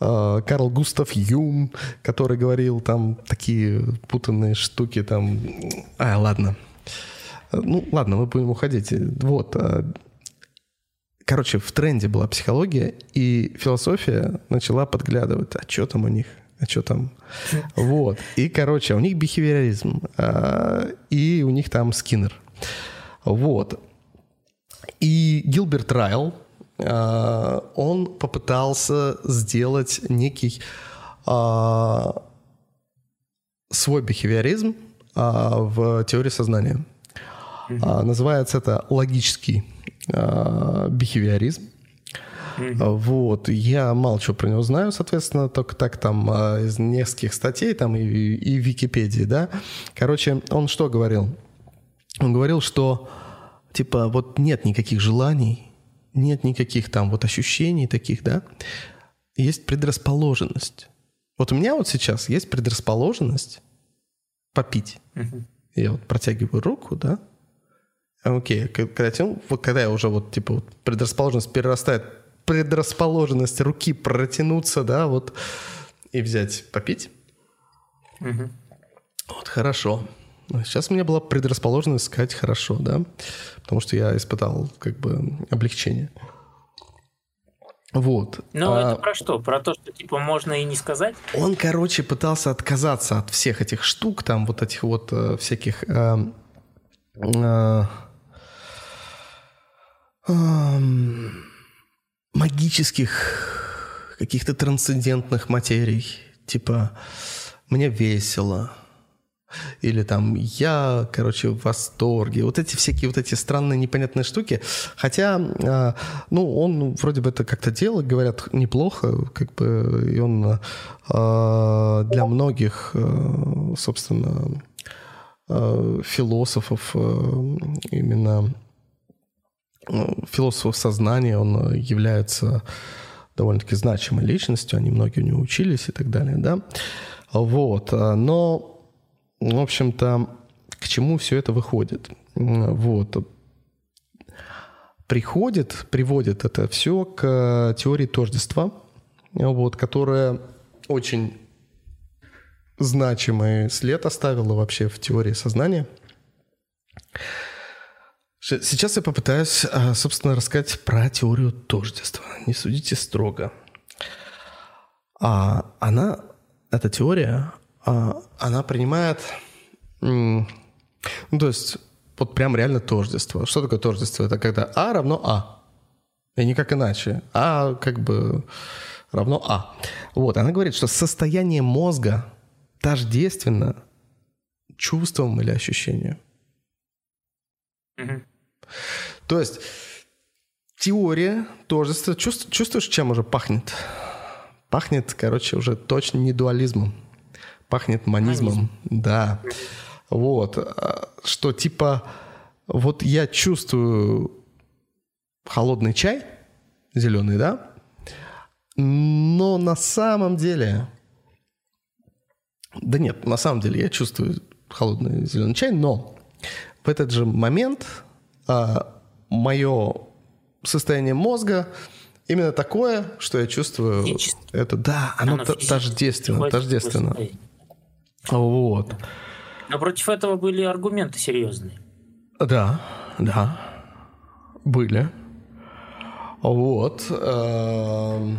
Э, Карл Густав Юм, который говорил там такие путанные штуки там. А, ладно. Ну, ладно, мы будем уходить. Вот. Э, короче, в тренде была психология, и философия начала подглядывать, а что там у них, а что там. Вот. И, короче, у них бихевиоризм, э, и у них там Скиннер. Вот. И Гилберт Райл, Э, он попытался сделать некий а, свой бихевиоризм а, в теории сознания. Mm-hmm. Называется это логический бихевиоризм. Mm-hmm. Вот, я мало чего про него знаю, соответственно, только так там из нескольких статей там и, и в Википедии, да. Короче, он что говорил? Он говорил, что типа вот нет никаких желаний, нет никаких там вот ощущений таких, да, есть предрасположенность. Вот у меня вот сейчас есть предрасположенность попить. Uh-huh. Я вот протягиваю руку, да, окей, когда, когда я уже вот, типа, вот предрасположенность перерастает, предрасположенность руки протянуться, да, вот, и взять попить. Uh-huh. Вот, хорошо. Сейчас у меня была предрасположенность сказать хорошо, да, потому что я испытал как бы облегчение. Вот.
Ну, а, это про что? Про то, что типа можно и не сказать?
Он, короче, пытался отказаться от всех этих штук, там вот этих вот э, всяких э, э, э, магических каких-то трансцендентных материй. Типа, мне весело, или там я, короче, в восторге. Вот эти всякие вот эти странные непонятные штуки. Хотя, э, ну, он вроде бы это как-то делал, говорят, неплохо, как бы, и он э, для многих, э, собственно, философов именно э, философов сознания, он является довольно-таки значимой личностью, они многие у него учились и так далее, да. Вот, но в общем-то, к чему все это выходит? Вот. Приходит, приводит это все к теории тождества, вот, которая очень значимый след оставила вообще в теории сознания. Сейчас я попытаюсь, а, собственно, рассказать про теорию тождества. Не судите строго. А она, эта теория, она принимает, ну, то есть, вот прям реально тождество. Что такое тождество? Это когда А равно А. И никак иначе. А как бы равно А. Вот, она говорит, что состояние мозга тождественно чувствам или ощущению. Угу. То есть теория тождества, чувств, чувствуешь, чем уже пахнет? Пахнет, короче, уже точно не дуализмом пахнет манизмом. Манизм. Да. Вот. А, что типа, вот я чувствую холодный чай, зеленый, да? Но на самом деле... Да нет, на самом деле я чувствую холодный зеленый чай, но в этот же момент а, мое состояние мозга именно такое, что я чувствую.
Физически.
Это да, оно,
Оно
тождественно, тождественно.
состояние.
Вот.
Но против этого были аргументы серьезные.
Да, да, были. Вот. эм,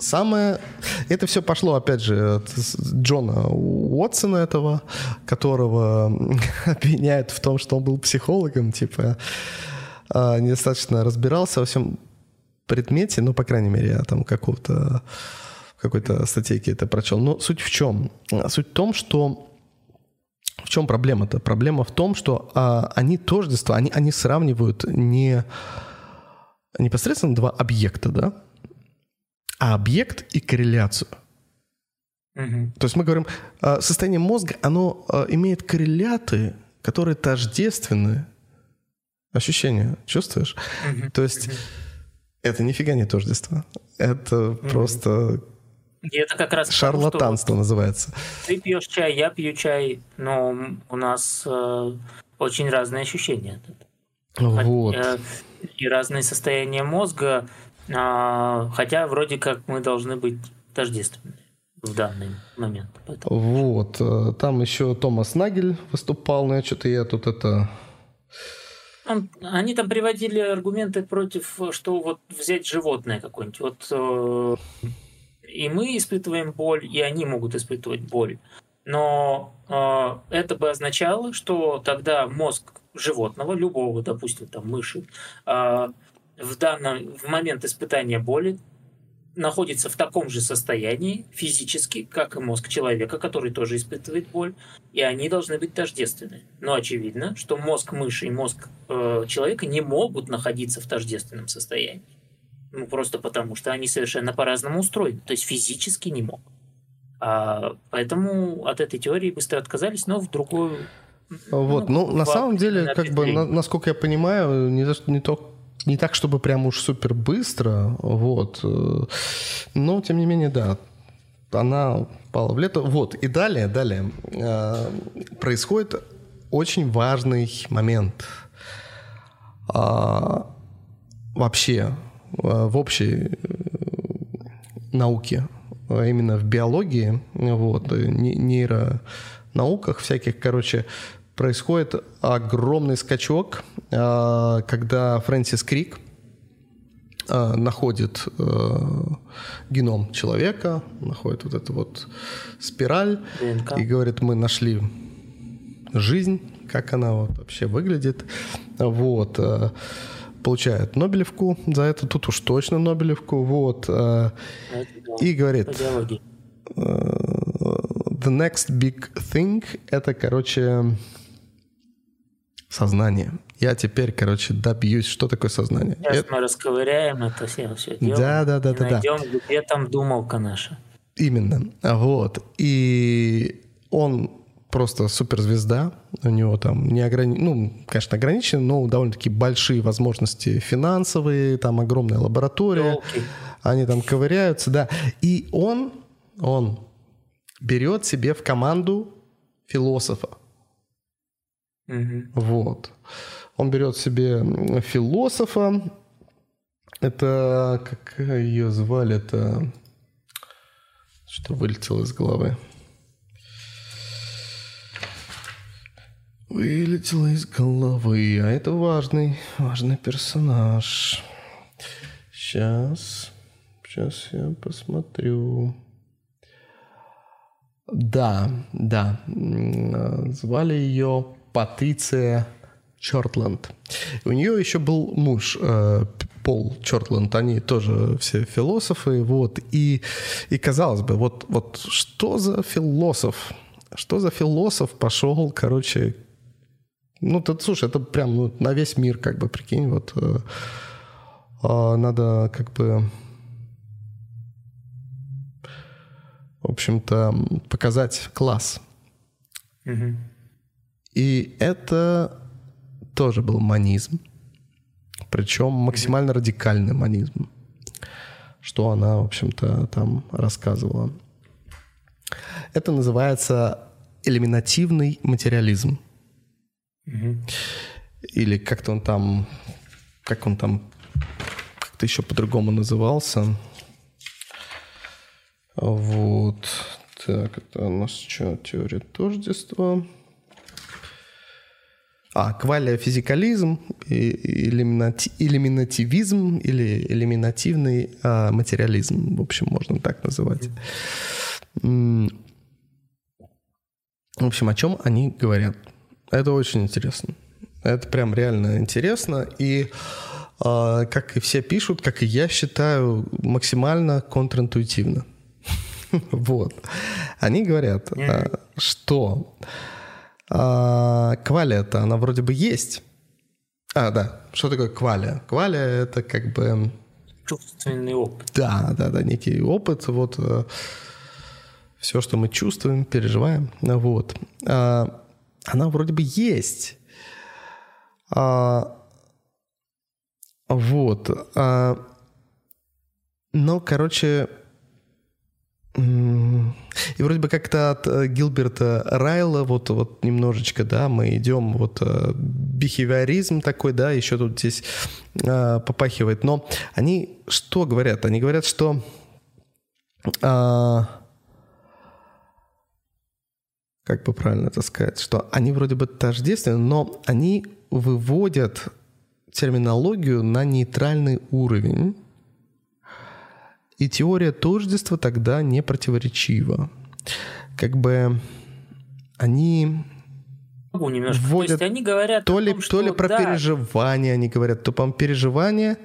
Самое... Это все пошло, опять же, от Джона Уотсона этого, которого обвиняют в том, что он был психологом, типа, а, недостаточно разбирался во всем предмете, ну, по крайней мере, там какого-то в какой-то статейке это прочел. Но суть в чем? Суть в том, что в чем проблема-то? Проблема в том, что а, они тождество, они, они сравнивают не непосредственно два объекта, да, а объект и корреляцию.
Мгм.
То есть мы говорим, а, состояние мозга, оно а, имеет корреляты, которые тождественны. Ощущения, чувствуешь?
Мгм.
То есть это нифига не тождество. Это просто
И это как раз потому,
шарлатанство называется.
Ты пьешь чай, я пью чай, но у нас э, очень разные ощущения.
Вот.
Э, и разные состояния мозга, а, хотя вроде как мы должны быть тождественны в данный момент. Поэтому
Вот. э, Там еще Томас Нагель выступал, но я что-то я тут это...
Он- они там приводили аргументы против, что вот взять животное какое-нибудь. Вот э, и мы испытываем боль, и они могут испытывать боль. Но э, это бы означало, что тогда мозг животного, любого, допустим, там мыши, э, в данном в момент испытания боли находится в таком же состоянии физически, как и мозг человека, который тоже испытывает боль, и они должны быть тождественны. Но очевидно, что мозг мыши и мозг э, человека не могут находиться в тождественном состоянии. Ну, просто потому, что они совершенно по-разному устроены. То есть физически не могут. А, поэтому от этой теории быстро отказались, но в другую...
Вот. Ну, на
в
самом деле, как бы, на- насколько я понимаю, не, за- не, то, не так, чтобы прям уж супер быстро, вот. э, Но, тем не менее, да, она пала в лето. Вот. И далее, далее э, происходит очень важный момент. А, вообще, в общей э, науке, а именно в биологии, вот, э, не- нейронауках всяких, короче, происходит огромный скачок, когда Фрэнсис Крик находит э, геном человека, находит вот эту вот спираль
ДНК.
и говорит, мы нашли жизнь, как она вот вообще выглядит. Вот. Получает Нобелевку за это, тут уж точно Нобелевку. Вот. э,
да,
И говорит, э, the next big thing — это, короче, сознание. Я теперь, короче, добьюсь, что такое сознание.
Сейчас
Это-
мы расковыряем это все, все дело.
Да, да, да,
и
да, да.
найдем, где там думалка наша.
Именно. Вот. И он просто суперзвезда. У него там не ограни... ну, конечно, ограничены, но довольно-таки большие возможности финансовые, там огромная лаборатория.
Ёлки.
Они там ковыряются, да. И он, он берет себе в команду философа.
Мгм.
Вот. Он берет себе философа. Это как ее звали? Это что вылетело из головы? Вылетело из головы. А это важный, важный персонаж. Сейчас. Сейчас я посмотрю. Да, да. Э, Звали ее Патриция Чортланд. У нее еще был муж э, Пол Чортланд. Они тоже все философы. Вот. И, и казалось бы, вот, вот что за философ? Что за философ пошел, короче... Ну, тут, слушай, это прям ну, на весь мир, как бы, прикинь, вот... э, а, надо как бы в общем-то, показать класс.
Мгм.
И это тоже был манизм. Причем максимально радикальный манизм. Что она, в общем-то, там рассказывала. Это называется элиминативный материализм. Или как-то он там, как он там как-то еще по-другому назывался. Вот. Так, это у нас что, теория тождества? А, квалиофизикализм, элиминати, элиминативизм или элиминативный а, материализм, в общем, можно так называть. В общем, о чем они говорят? Это очень интересно. Это прям реально интересно. И а, как и все пишут, как и я считаю, максимально контринтуитивно. Вот. Они говорят, а, что а, квалия-то, она вроде бы есть. А, да. Что такое квалия? Квалия — это как бы...
Чувственный опыт.
Да, да, да, некий опыт. Вот э, все, что мы чувствуем, переживаем. Вот. А, она вроде бы есть. А, вот. А, но, короче, и вроде бы как-то от э, Гилберта Райла вот, вот немножечко, да, мы идем, вот э, бихевиоризм такой, да, еще тут здесь э, попахивает. Но они что говорят? Они говорят, что э, как бы правильно это сказать, что они вроде бы тождественны, но они выводят терминологию на нейтральный уровень, и теория тождества тогда не противоречива. Как бы они
немножко. вводят... То есть они говорят
то ли, том, что, то ли про да. переживания они говорят, то, по-моему, переживания...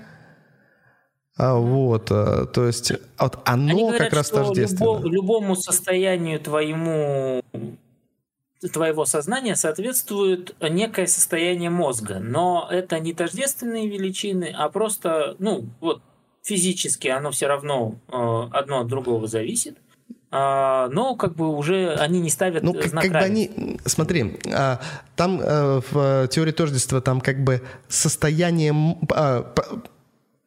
А, вот, а, то есть вот оно они говорят, как раз что тождественно.
Любо, любому состоянию твоему твоего сознания соответствует некое состояние мозга, но это не тождественные величины, а просто, ну, вот физически оно все равно э, одно от другого зависит. А, но как бы уже они не ставят ну, знак
как бы они, смотри, а, там э, в теории тождества там как бы состояние а,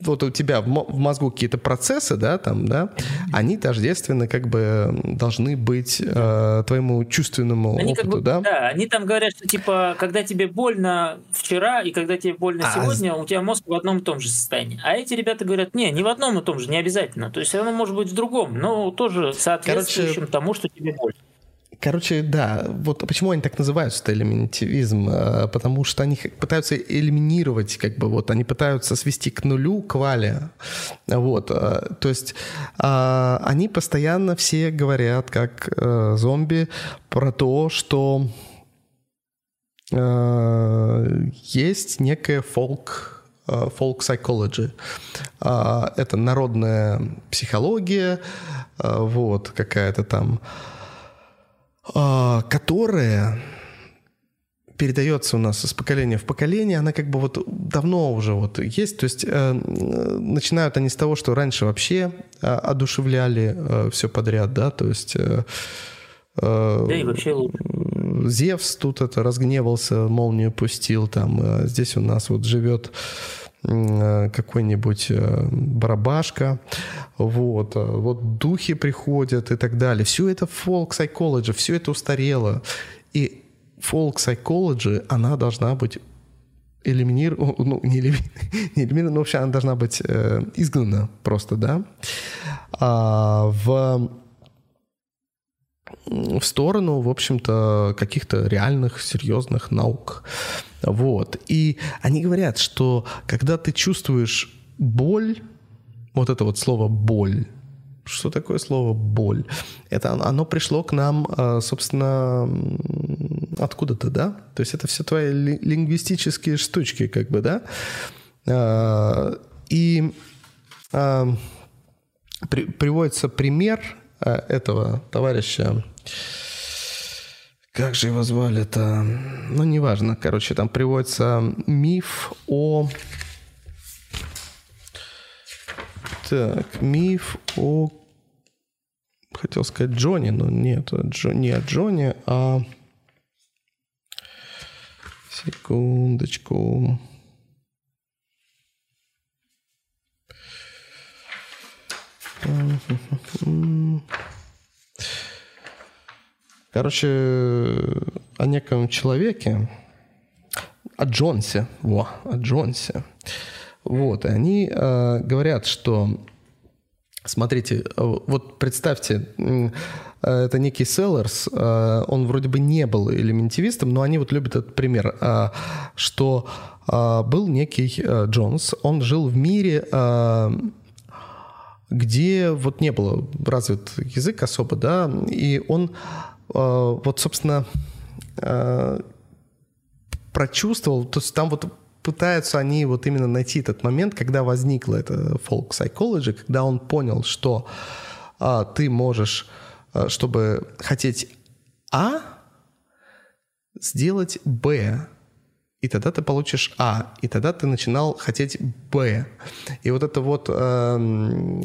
вот у тебя в мозгу какие-то процессы, да, там, да, они тождественно как бы должны быть э, твоему чувственному они опыту, как бы, да?
Да, они там говорят, что типа, когда тебе больно вчера и когда тебе больно а, сегодня, у тебя мозг в одном и том же состоянии. А эти ребята говорят, не, не в одном и том же, не обязательно. То есть оно может быть в другом, но тоже соответствующим Короче, тому, что тебе больно.
Короче, да, вот почему они так называются, это элементивизм, а, потому что они пытаются элиминировать, как бы вот, они пытаются свести к нулю квали, вот, а, то есть а, они постоянно все говорят, как зомби, про то, что есть некая фолк, folk psychology. Это народная психология, вот, какая-то там которая передается у нас из поколения в поколение, она как бы вот давно уже вот есть. То есть э, начинают они с того, что раньше вообще э, одушевляли э, все подряд, да, то есть... Э,
э, да и вообще
Зевс тут это разгневался, молнию пустил, там э, здесь у нас вот живет Э, какой-нибудь э, барабашка, вот, э, вот духи приходят и так далее. Все это folk psychology, все это устарело. И folk psychology, она должна быть элиминирована, ну, не элиминирована, но вообще она должна быть э, изгнана просто, да, а, в в сторону, в общем-то, каких-то реальных, серьезных наук. Вот. И они говорят, что когда ты чувствуешь боль, вот это вот слово «боль», что такое слово «боль»? Это оно пришло к нам, а, собственно, откуда-то, да? То есть это все твои лингвистические штучки, как бы, да? А, и а, приводится пример этого товарища, как же его звали-то? Ну, неважно. Короче, там приводится миф о... Так, миф о... Хотел сказать Джонни, но нет, Джо... не о Джонни, а... Секундочку. Mm-hmm. Короче, о неком человеке, о Джонсе, во, о Джонсе. Вот, и они э, говорят, что, смотрите, вот представьте, это некий Селлерс, он вроде бы не был элементивистом, но они вот любят этот пример, что был некий Джонс, он жил в мире где вот не было развит язык особо, да, и он э, вот, собственно, э, прочувствовал, то есть там вот пытаются они вот именно найти этот момент, когда возникла эта folk psychology, когда он понял, что а, ты можешь, а, чтобы хотеть А, сделать Б и тогда ты получишь А, и тогда ты начинал хотеть Б. И вот эта вот э,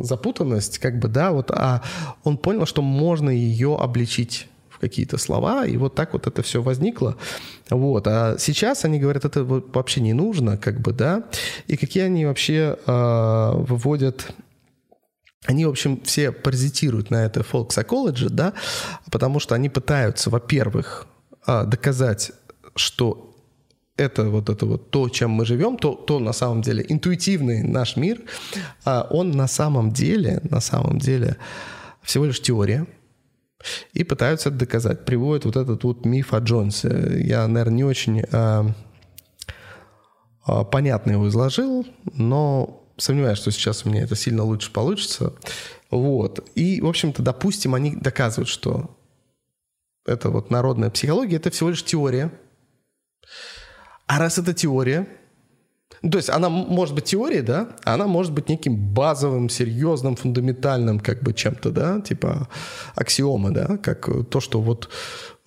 запутанность, как бы, да, вот, а он понял, что можно ее обличить какие-то слова, и вот так вот это все возникло. Вот. А сейчас они говорят, это вообще не нужно, как бы, да, и какие они вообще э, выводят они, в общем, все паразитируют на это folk psychology, да, потому что они пытаются, во-первых, а, доказать, что это вот это вот то, чем мы живем, то, то на самом деле интуитивный наш мир, а он на самом деле, на самом деле всего лишь теория. И пытаются это доказать. Приводят вот этот вот миф о Джонсе. Я, наверное, не очень а, а, понятно его изложил, но сомневаюсь, что сейчас у меня это сильно лучше получится. Вот. И, в общем-то, допустим, они доказывают, что это вот народная психология, это всего лишь теория, а раз это теория, то есть она может быть теорией, да, она может быть неким базовым, серьезным, фундаментальным как бы чем-то, да, типа аксиомы, да, как то, что вот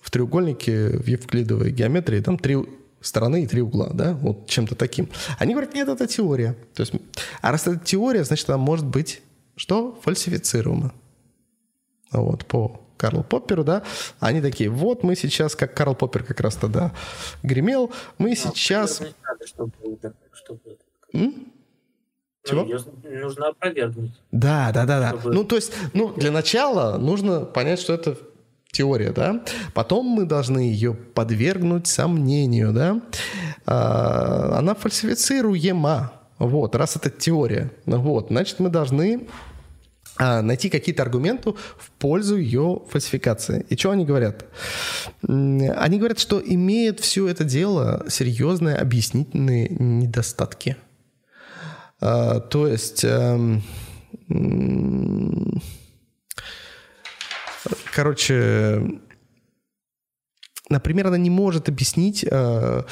в треугольнике в евклидовой геометрии там три стороны и три угла, да, вот чем-то таким. Они говорят, нет, это теория. То есть, а раз это теория, значит, она может быть что? Фальсифицируема. Вот, по Карл Попперу, да, они такие, вот мы сейчас, как Карл Поппер как раз тогда гремел, мы Но сейчас... Надо, чтобы, чтобы... М? Чего?
Ну, нужно опровергнуть.
Да, да, да, да. Чтобы... Ну, то есть, ну, для начала нужно понять, что это теория, да. Потом мы должны ее подвергнуть сомнению, да. А, она фальсифицируема. Вот, раз это теория. Вот, значит, мы должны а, найти какие-то аргументы в пользу ее фальсификации. И что они говорят? Они говорят, что имеет все это дело серьезные объяснительные недостатки. А, то есть, эм, короче, например, она не может объяснить... Э,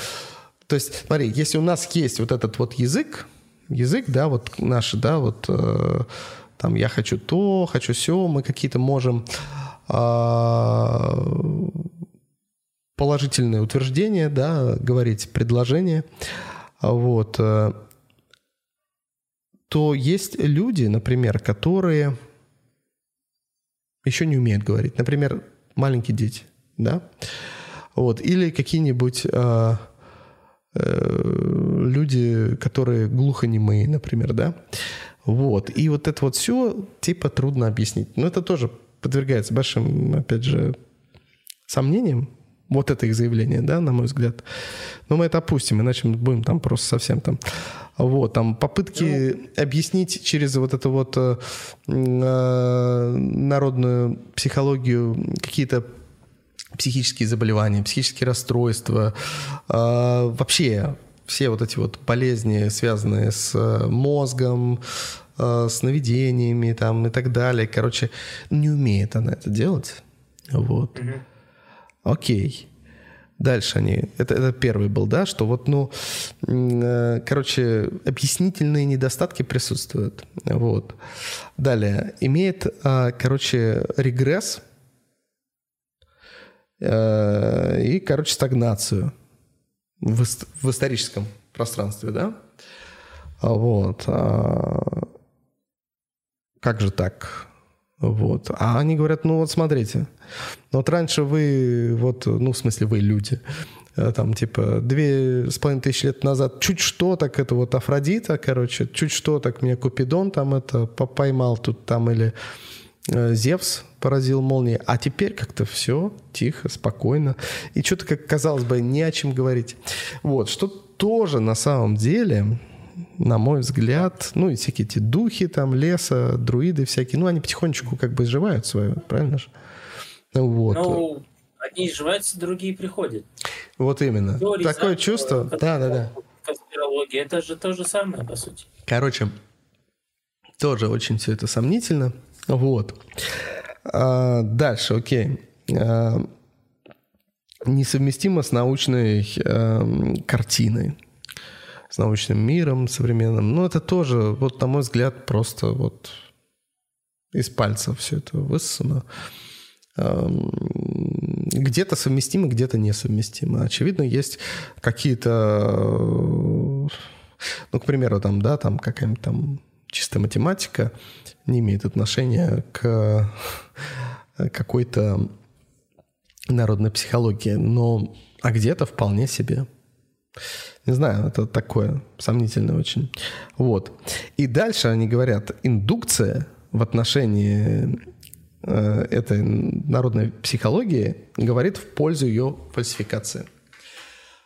то есть, смотри, если у нас есть вот этот вот язык, язык, да, вот наш, да, вот э, там я хочу то, хочу все, мы какие-то можем а, положительные утверждения, да, говорить предложения, вот, э, то есть люди, например, которые еще не умеют говорить. Например, маленькие дети, да, вот, или какие-нибудь э, э, люди, которые глухонемые, например, да, вот. И вот это вот все типа трудно объяснить. Но это тоже подвергается большим, опять же, сомнениям. Вот это их заявление, да, на мой взгляд. Но мы это опустим, иначе мы будем там просто совсем там... Вот, там попытки ну, объяснить через вот эту вот э, э, народную психологию какие-то психические заболевания, психические расстройства, э, вообще все вот эти вот болезни, связанные с э, мозгом, э, с наведениями там и так далее. Короче, не умеет она это делать. Вот. Угу. Окей. Дальше они, это, это первый был, да, что вот, ну, э, короче, объяснительные недостатки присутствуют, вот. Далее, имеет, короче, регресс и, короче, стагнацию в, в историческом пространстве, да? А вот. А, как же так? Вот. А они говорят, ну вот смотрите, вот раньше вы, вот, ну в смысле вы люди, э, там типа две с половиной тысячи лет назад чуть что так это вот Афродита, короче, чуть что так меня Купидон там это поймал тут там или Зевс поразил молнией, а теперь как-то все тихо, спокойно. И что-то, как казалось бы, не о чем говорить. Вот, что тоже на самом деле на мой взгляд, ну и всякие эти духи там, леса, друиды всякие, ну они потихонечку как бы изживают свое, правильно же?
Вот. Ну, одни изживаются, другие приходят.
Вот именно. Теория Такое чувство, да, да, да.
Конспирология, это же то же самое, по сути.
Короче, тоже очень все это сомнительно. Вот. А, дальше, окей. А, несовместимо с научной а, картиной с научным миром современным. Но это тоже, вот на мой взгляд, просто вот из пальца все это высосано. Где-то совместимо, где-то несовместимо. Очевидно, есть какие-то, ну, к примеру, там, да, там какая-нибудь там чистая математика не имеет отношения к какой-то народной психологии, но а где-то вполне себе. Не знаю, это такое сомнительное очень. Вот. И дальше они говорят, индукция в отношении э, этой народной психологии говорит в пользу ее фальсификации.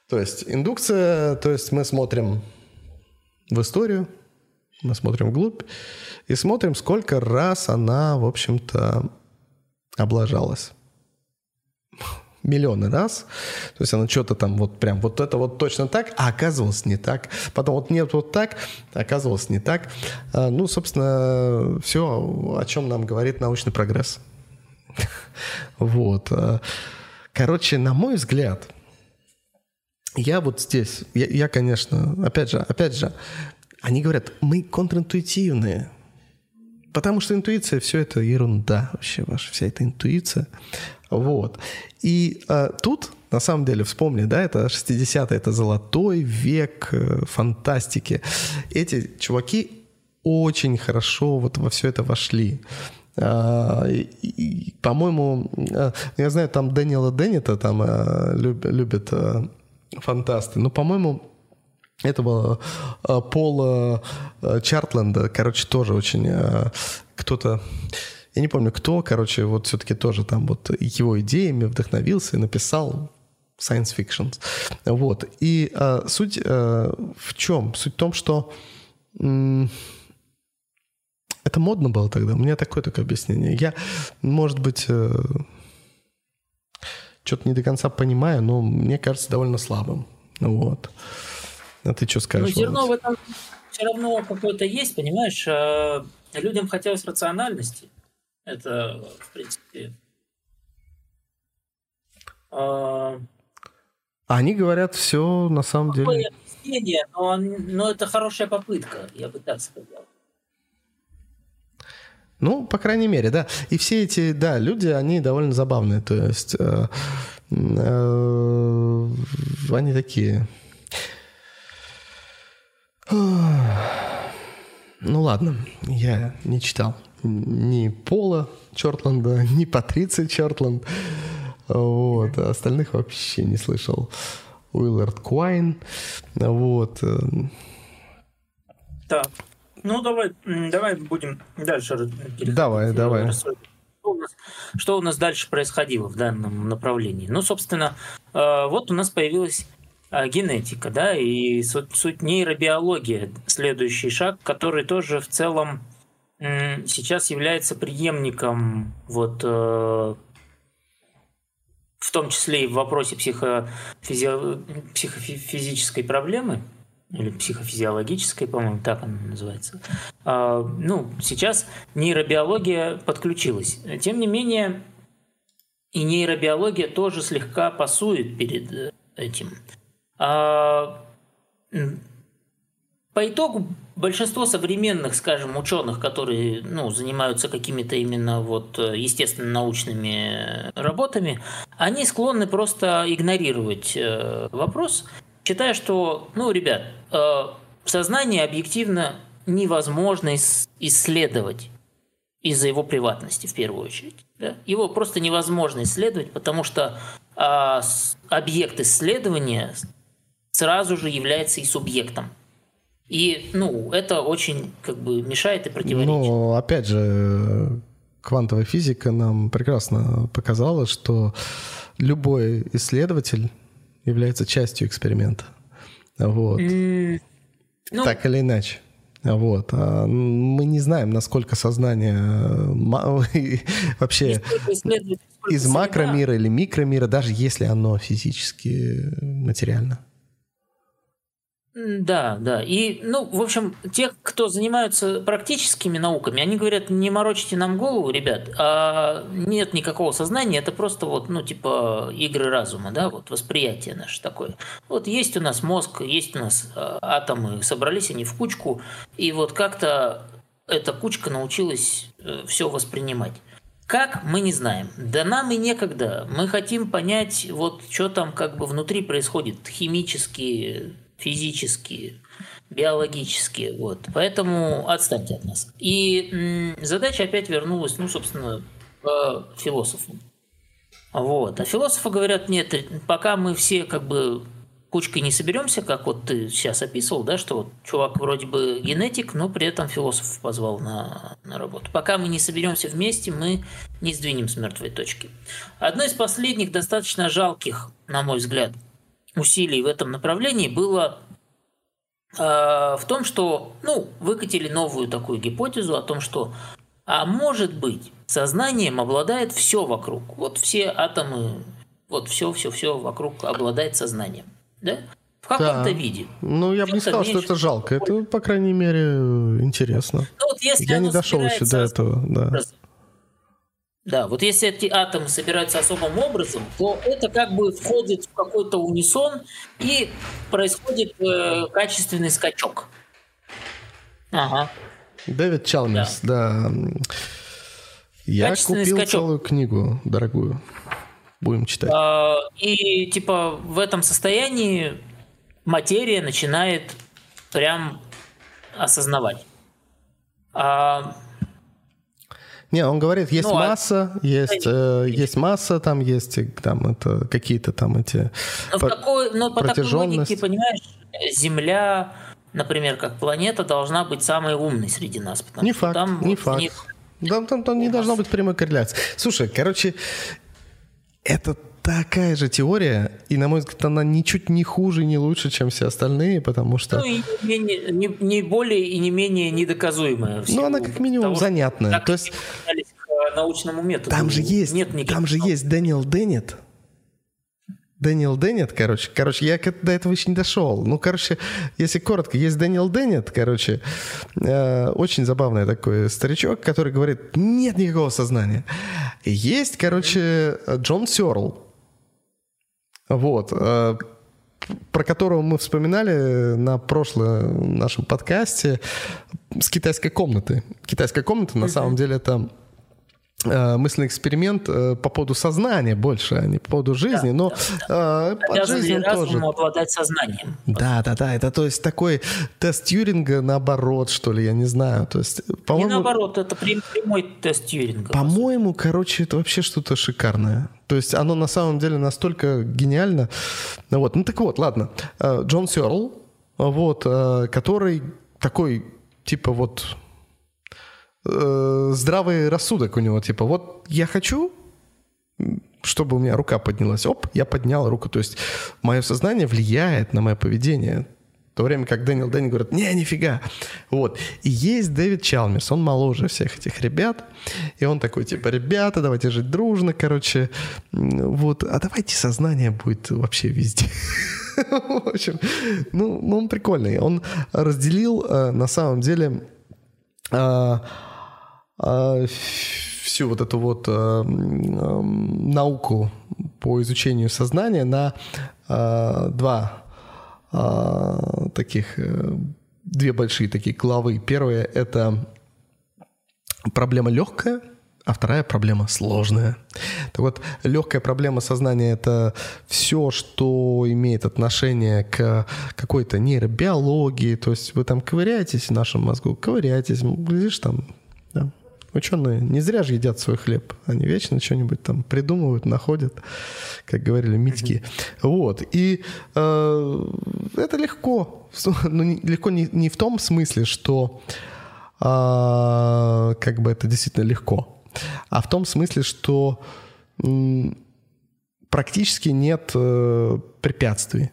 То есть индукция, то есть мы смотрим в историю, мы смотрим вглубь и смотрим, сколько раз она, в общем-то, облажалась миллионы раз. То есть она что-то там вот прям вот это вот точно так, а оказывалось не так. Потом вот нет вот так, а оказывалось не так. А, ну, собственно, все, о чем нам говорит научный прогресс. Вот. А, короче, на мой взгляд, я вот здесь, я, я, конечно, опять же, опять же, они говорят, мы контринтуитивные. Потому что интуиция, все это ерунда вообще ваша, вся эта интуиция. Вот. И э, тут, на самом деле, вспомни, да, это 60-е, это золотой век э, фантастики. Эти чуваки очень хорошо вот во все это вошли. Uh, по-моему, uh, я знаю, там Дэниела Деннита там люб, любят фантасты, но, по-моему, это было Пола Чартленда, короче, тоже очень кто-то я не помню кто, короче, вот все-таки тоже там вот его идеями вдохновился и написал science fiction. Вот. И а, суть а, в чем? Суть в том, что м- это модно было тогда. У меня такое такое объяснение. Я, может быть, э, что-то не до конца понимаю, но мне кажется довольно слабым. Вот. А ты что скажешь?
Ну, зерно в этом все равно какое-то есть, понимаешь? А, людям хотелось рациональности. Это, в принципе...
А... Они говорят все на самом деле...
Объяснение, но, но это хорошая попытка, я бы так сказал.
Ну, по крайней мере, да. И все эти, да, люди, они довольно забавные. То есть э, э, они такие... Ну ладно, я не читал ни Пола Чортланда, ни Патриции Чортланд. Вот. А остальных вообще не слышал. Уиллард Куайн. Вот.
Так. Ну, давай, давай будем дальше.
Давай, давай.
Что у, нас, что у нас дальше происходило в данном направлении? Ну, собственно, э, вот у нас появилась э, генетика, да, и суть, суть нейробиология, следующий шаг, который тоже в целом сейчас является преемником вот э, в том числе и в вопросе психофизи... психофизической проблемы, или психофизиологической, по-моему, так она называется. А, ну, сейчас нейробиология подключилась. Тем не менее, и нейробиология тоже слегка пасует перед э, этим. А, по итогу большинство современных, скажем, ученых, которые ну, занимаются какими-то именно вот э, естественно-научными работами, они склонны просто игнорировать э, вопрос, считая, что, ну, ребят, э, сознание объективно невозможно исследовать из-за его приватности в первую очередь. Да? Его просто невозможно исследовать, потому что э, объект исследования сразу же является и субъектом. И, ну, это очень как бы мешает и противоречит.
Ну, опять же, квантовая физика нам прекрасно показала, что любой исследователь является частью эксперимента. Вот. ну, так или иначе. Вот. А мы не знаем, насколько сознание вообще из макромира или микромира, даже если оно физически материально.
Да, да. И, ну, в общем, те, кто занимаются практическими науками, они говорят, не морочите нам голову, ребят, а нет никакого сознания, это просто вот, ну, типа игры разума, да, вот восприятие наше такое. Вот есть у нас мозг, есть у нас а, атомы, собрались они в кучку, и вот как-то эта кучка научилась э, все воспринимать. Как, мы не знаем. Да нам и некогда. Мы хотим понять, вот что там как бы внутри происходит, химические физические, биологические. Вот. Поэтому отстаньте от нас. И задача опять вернулась, ну, собственно, к философу. Вот. А философы говорят, нет, пока мы все как бы кучкой не соберемся, как вот ты сейчас описывал, да, что вот чувак вроде бы генетик, но при этом философ позвал на, на работу. Пока мы не соберемся вместе, мы не сдвинем с мертвой точки. Одно из последних достаточно жалких, на мой взгляд, усилий в этом направлении было э, в том, что ну, выкатили новую такую гипотезу о том, что а может быть сознанием обладает все вокруг. Вот все атомы, вот все, все, все вокруг обладает сознанием. Да? В каком-то да. виде.
Ну, я бы не сказал, что это жалко. Это, по крайней мере, интересно. Ну, вот если я не дошел еще до этого. Да.
Да, вот если эти атомы собираются особым образом, то это как бы входит в какой-то унисон и происходит э, качественный скачок.
Ага. Дэвид Чалмерс, да. да. Я купил скачок. целую книгу дорогую. Будем читать. А,
и типа в этом состоянии материя начинает прям осознавать. А,
не, он говорит, есть ну, а масса, а... есть, э, есть масса, там есть там это какие-то там эти
но, по, такой, но по такой логике, понимаешь, Земля, например, как планета, должна быть самой умной среди нас.
Не факт, там не вот факт. Них... Там, там, там не должна быть прямой корреляции. Слушай, короче, это такая же теория, и, на мой взгляд, она ничуть не хуже, не лучше, чем все остальные, потому что...
Ну, и не, не, не более и не менее недоказуемая.
Ну, она как минимум того, занятная. То есть...
К научному методу.
Там же есть, Нет там же есть Дэниел Деннет, Дэниел Деннет, короче. Короче, я до этого еще не дошел. Ну, короче, если коротко, есть Дэниел Деннет, короче, э, очень забавный такой старичок, который говорит, нет никакого сознания. Есть, короче, Джон Сёрл, вот. Э, про которого мы вспоминали на прошлом нашем подкасте с китайской комнаты. Китайская комната, на самом деле, это мысленный эксперимент э, по поводу сознания больше, а не по поводу жизни, да, но да, да. под жизнью тоже.
обладать сознанием.
Да, да, да. Это то есть такой тест Тьюринга наоборот, что ли, я не знаю. То есть,
по-моему, не наоборот, это прямой тест Тьюринга.
По-моему, короче, это вообще что-то шикарное. То есть оно на самом деле настолько гениально. Вот. Ну так вот, ладно. Э, Джон Сёрл, вот, э, который такой, типа вот, э, здравый рассудок у него, типа, вот я хочу, чтобы у меня рука поднялась. Оп, я поднял руку. То есть мое сознание влияет на мое поведение то время как Дэниел Дэнни говорит, не, нифига. Вот. И есть Дэвид Чалмерс, он моложе всех этих ребят, и он такой, типа, ребята, давайте жить дружно, короче, вот, а давайте сознание будет вообще везде. В общем, ну, ну, он прикольный. Он разделил, э, на самом деле, э, всю вот эту вот науку по изучению сознания на два а, таких, э, две большие такие главы. Первая — это проблема легкая, а вторая проблема сложная. Так вот, легкая проблема сознания — это все, что имеет отношение к какой-то нейробиологии, то есть вы там ковыряетесь в нашем мозгу, ковыряетесь, глядишь там, Ученые не зря же едят свой хлеб. Они вечно что-нибудь там придумывают, находят, как говорили Митьки. Вот. И э, это легко. Ну, не, легко не, не в том смысле, что э, как бы это действительно легко, а в том смысле, что э, практически нет э, препятствий.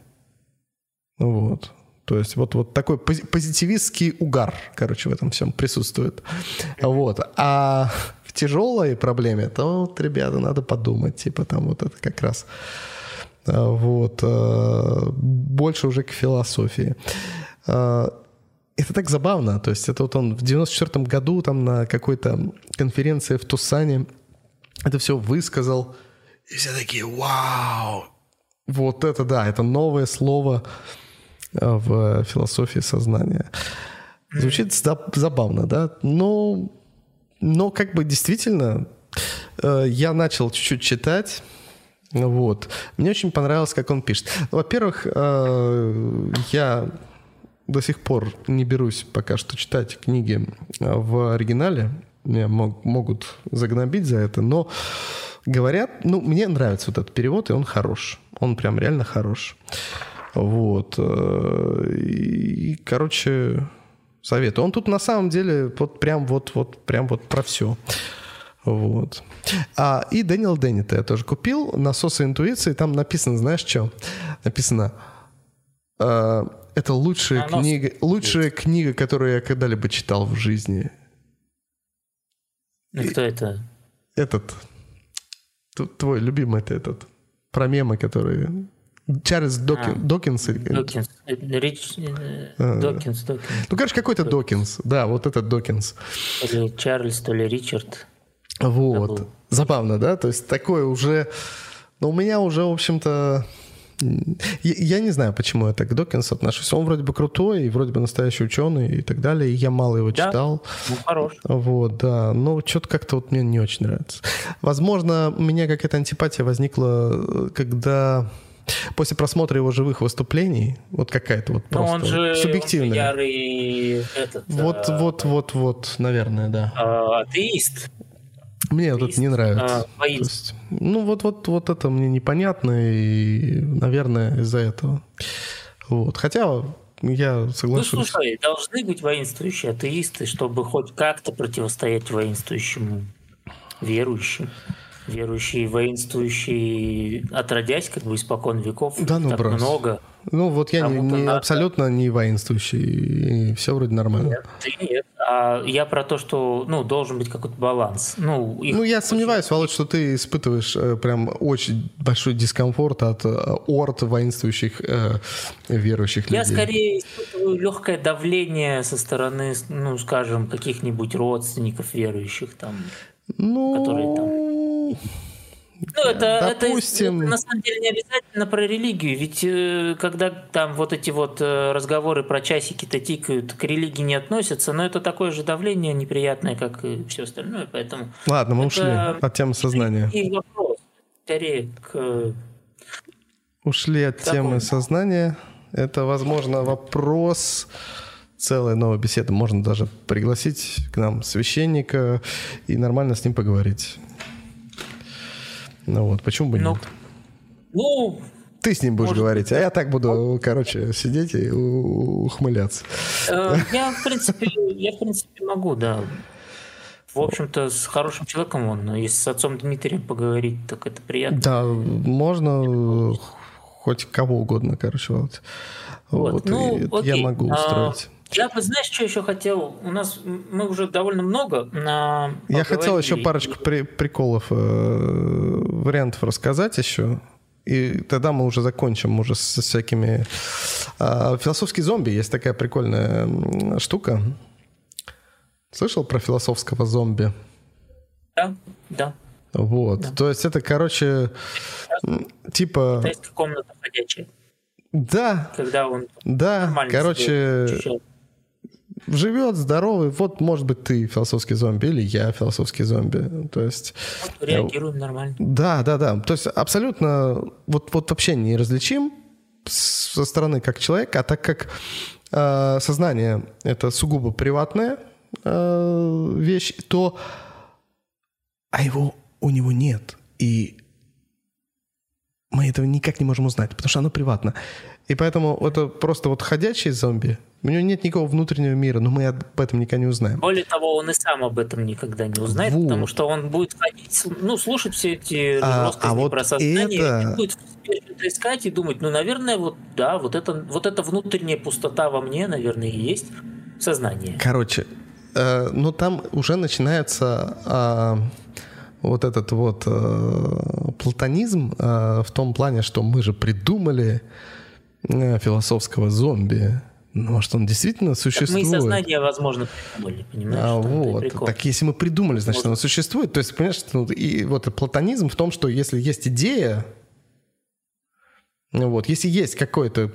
Вот. То есть вот, вот такой позитивистский угар, короче, в этом всем присутствует. Вот. А в тяжелой проблеме, то вот, ребята, надо подумать, типа там вот это как раз а, вот а, больше уже к философии. А, это так забавно, то есть это вот он в 94 году там на какой-то конференции в Тусане это все высказал, и все такие, вау, вот это да, это новое слово в философии сознания. Звучит забавно, да? Но, но как бы действительно э, я начал чуть-чуть читать, вот. Мне очень понравилось, как он пишет. Во-первых, э, я до сих пор не берусь пока что читать книги в оригинале. Меня мог, могут загнобить за это, но говорят, ну, мне нравится вот этот перевод, и он хорош. Он прям реально хорош. Вот. Э, и, короче, советую. Он тут на самом деле вот прям вот, вот, прям вот про все. Вот. А, и Дэниел Деннита я тоже купил. Насосы интуиции. Там написано, знаешь что? Написано... Э, это лучшая Нанос. книга, лучшая книга, которую я когда-либо читал в жизни.
И кто это?
Этот. Твой любимый это этот. Про мемы, которые Чарльз Докин, а, Докинс. Докинс. Рич, э, а, Докинс, Докинс. Ну, короче, какой-то Докинс. Да, вот этот Докинс.
Или Чарльз, то ли Ричард.
Вот. Забыл. Забавно, да? То есть такое уже... Но у меня уже, в общем-то... Я, я не знаю, почему я так к Докинсу отношусь. Он вроде бы крутой, и вроде бы настоящий ученый и так далее. И я мало его да? читал.
Ну, хорош.
Вот, да. Но что-то как-то вот мне не очень нравится. Возможно, у меня какая-то антипатия возникла, э, когда После просмотра его живых выступлений, вот какая-то вот просто он же, субъективная. Он же
ярый этот,
вот, а, вот, вот, вот, наверное, да.
А, атеист.
Мне атеист. вот это не нравится. А, есть, ну вот, вот, вот это мне непонятно и, наверное, из-за этого. Вот. Хотя я соглашусь. Ну,
слушай, должны быть воинствующие атеисты, чтобы хоть как-то противостоять воинствующим верующим верующие, воинствующие, отродясь, как бы испокон веков,
да, ну,
так
брось.
много.
Ну, вот я не, не, абсолютно не воинствующий, и все вроде нормально.
Нет, ты нет. А я про то, что, ну, должен быть какой-то баланс. Ну,
ну я сомневаюсь, Володь, что ты испытываешь э, прям очень большой дискомфорт от э, орд воинствующих э, верующих
я
людей.
Я скорее испытываю легкое давление со стороны, ну, скажем, каких-нибудь родственников верующих там,
ну...
которые там ну, это, Допустим... это, это на самом деле не обязательно про религию. Ведь э, когда там вот эти вот э, разговоры про часики-то тикают, к религии не относятся, но это такое же давление неприятное, как и все остальное. Поэтому
Ладно, мы ушли от темы сознания.
И вопрос скорее к...
Ушли от такому. темы сознания. Это, возможно, вопрос целая новая беседа. Можно даже пригласить к нам священника и нормально с ним поговорить. Ну вот, почему бы ну, нет?
Ну,
ты с ним будешь Может говорить, а я так буду, короче, сидеть и ухмыляться.
Э, я, в принципе, я, в принципе, могу, да. В общем-то, с хорошим человеком он, если с отцом Дмитрием поговорить, так это приятно.
Да, можно хоть кого угодно, короче, вот. Вот, вот ну, я могу а, устроить.
Я бы, знаешь, что еще хотел? У нас мы уже довольно много на.
Я хотел еще парочку при, приколов, э, вариантов рассказать еще. И тогда мы уже закончим уже со всякими... А, философский зомби. Есть такая прикольная штука. Слышал про философского зомби?
Да, да.
Вот. Да. То есть это, короче, типа...
Китайская комната ходячая.
Да.
Когда он
да, короче, живет здоровый. Вот, может быть, ты философский зомби или я философский зомби. То есть...
Реагируем нормально.
Да, да, да. То есть абсолютно вот, вот вообще не различим со стороны как человека, а так как э, сознание — это сугубо приватная э, вещь, то... А его у него нет. И мы этого никак не можем узнать, потому что оно приватно. И поэтому это просто вот ходячий зомби. У него нет никакого внутреннего мира, но мы об этом никогда не узнаем.
Более того, он и сам об этом никогда не узнает, вот. потому что он будет ходить, ну, слушать все эти
а, а вот про сознание, это...
и будет это искать и думать, ну, наверное, вот да, вот это, вот эта внутренняя пустота во мне, наверное, и есть сознание.
Короче, э, ну там уже начинается э, вот этот вот э, платонизм э, в том плане, что мы же придумали философского зомби. Ну, может, он действительно существует?
Так мы сознание, возможно, придумали, понимаешь? А,
вот. Так если мы придумали, значит, Может... оно существует. То есть, понимаешь, ну, и вот платонизм в том, что если есть идея, вот. Если есть какое-то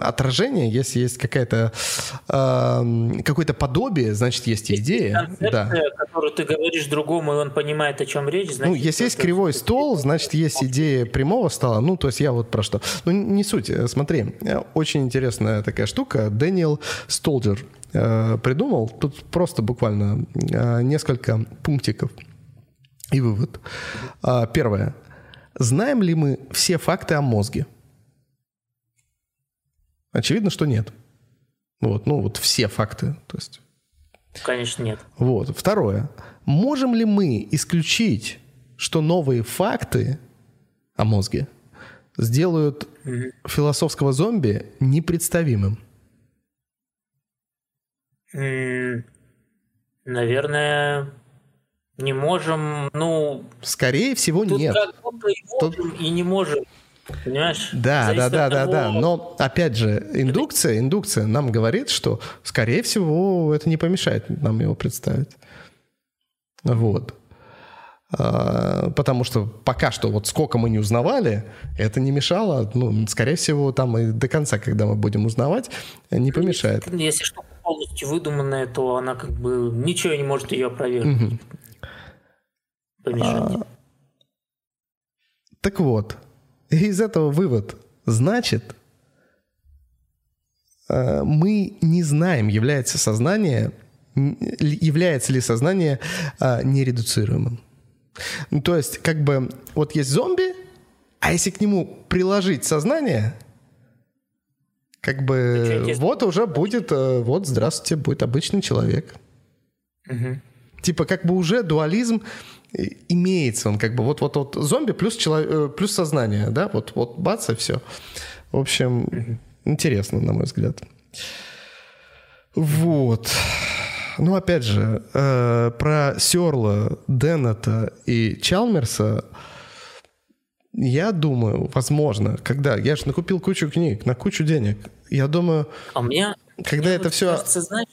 отражение, если есть какая-то э, какое-то подобие, значит, есть идея.
да. которую ты говоришь другому, и он понимает, о чем речь.
Значит, ну, если есть кривой стол, значит, есть идея прямого стола. Ну, то есть я вот про что. Ну, не суть. Смотри, очень интересная такая штука. Дэниел Столджер э, придумал. Тут просто буквально э, несколько пунктиков. И вывод. Э, первое. Знаем ли мы все факты о мозге? Очевидно, что нет. Вот, ну вот все факты. То есть...
Конечно, нет.
Вот. Второе. Можем ли мы исключить, что новые факты о мозге сделают mm-hmm. философского зомби непредставимым?
Наверное, не можем. Ну,
скорее всего, тут нет. Как
будто и можем, тут... и не можем. Понимаешь?
Да, да, да, да, да. Но опять же, индукция, индукция нам говорит, что, скорее всего, это не помешает нам его представить. Вот. А, потому что пока что вот сколько мы не узнавали, это не мешало. Ну, скорее всего, там и до конца, когда мы будем узнавать, не помешает.
Если что полностью выдуманная, то она как бы ничего не может ее опровергнуть. Угу. Помешать. А,
так вот, из этого вывод. Значит, э, мы не знаем, является сознание, является ли сознание э, нередуцируемым. Ну, то есть, как бы, вот есть зомби, а если к нему приложить сознание, как бы, вот уже будет, э, вот, здравствуйте, будет обычный человек. Угу. Типа, как бы уже дуализм имеется он как бы вот вот вот зомби плюс человек э, плюс сознание, да, вот вот бац и все. В общем, интересно, на мой взгляд. Вот. Ну, опять же, э, про Сёрла, Деннета и Чалмерса я думаю, возможно, когда... Я же накупил кучу книг, на кучу денег. Я думаю...
А меня...
Когда это все... Кажется, знаешь,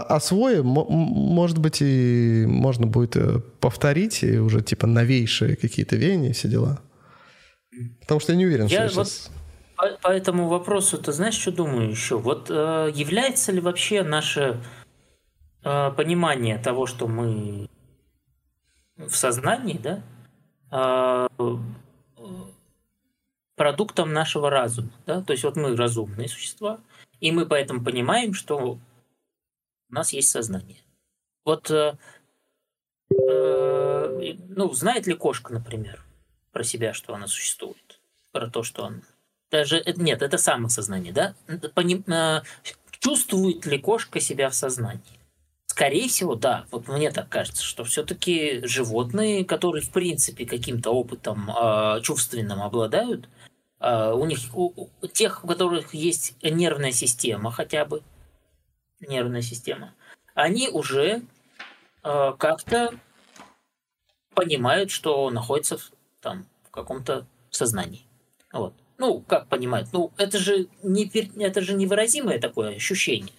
освоим, может быть, и можно будет э, повторить, и уже типа новейшие какие-то веяния, все дела. Потому что я не уверен, я что вот сейчас...
По, по этому вопросу, ты знаешь, что думаю еще? Вот э, является ли вообще наше э, понимание того, что мы в сознании, да, э, продуктом нашего разума, да? То есть вот мы разумные существа, и мы поэтому понимаем, что у нас есть сознание. Вот, э, э, ну, знает ли кошка, например, про себя, что она существует? Про то, что он... Даже, нет, это самосознание, да? Поним, э, чувствует ли кошка себя в сознании? Скорее всего, да. Вот мне так кажется, что все-таки животные, которые в принципе каким-то опытом э, чувственным обладают, э, у них у, у тех, у которых есть нервная система хотя бы, нервная система, они уже э, как-то понимают, что находятся в, там в каком-то сознании. Вот. Ну, как понимают? Ну, это же, не, это же невыразимое такое ощущение.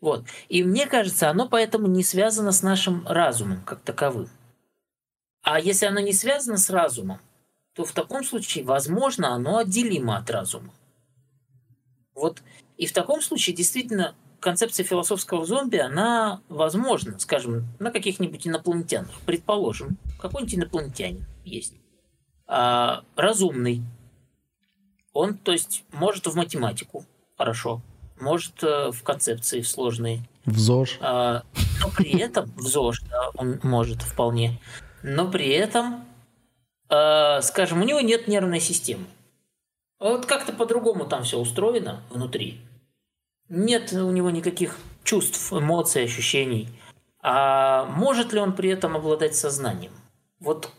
Вот. И мне кажется, оно поэтому не связано с нашим разумом как таковым. А если оно не связано с разумом, то в таком случае, возможно, оно отделимо от разума. Вот. И в таком случае действительно концепция философского зомби, она возможна, скажем, на каких-нибудь инопланетянах. Предположим, какой-нибудь инопланетянин есть. А, разумный. Он, то есть, может в математику хорошо, может э, в концепции сложные.
В ЗОЖ.
А, но при этом, в ЗОЖ, да, он может вполне. Но при этом, э, скажем, у него нет нервной системы. Вот как-то по-другому там все устроено внутри. Нет у него никаких чувств, эмоций, ощущений. А может ли он при этом обладать сознанием? Вот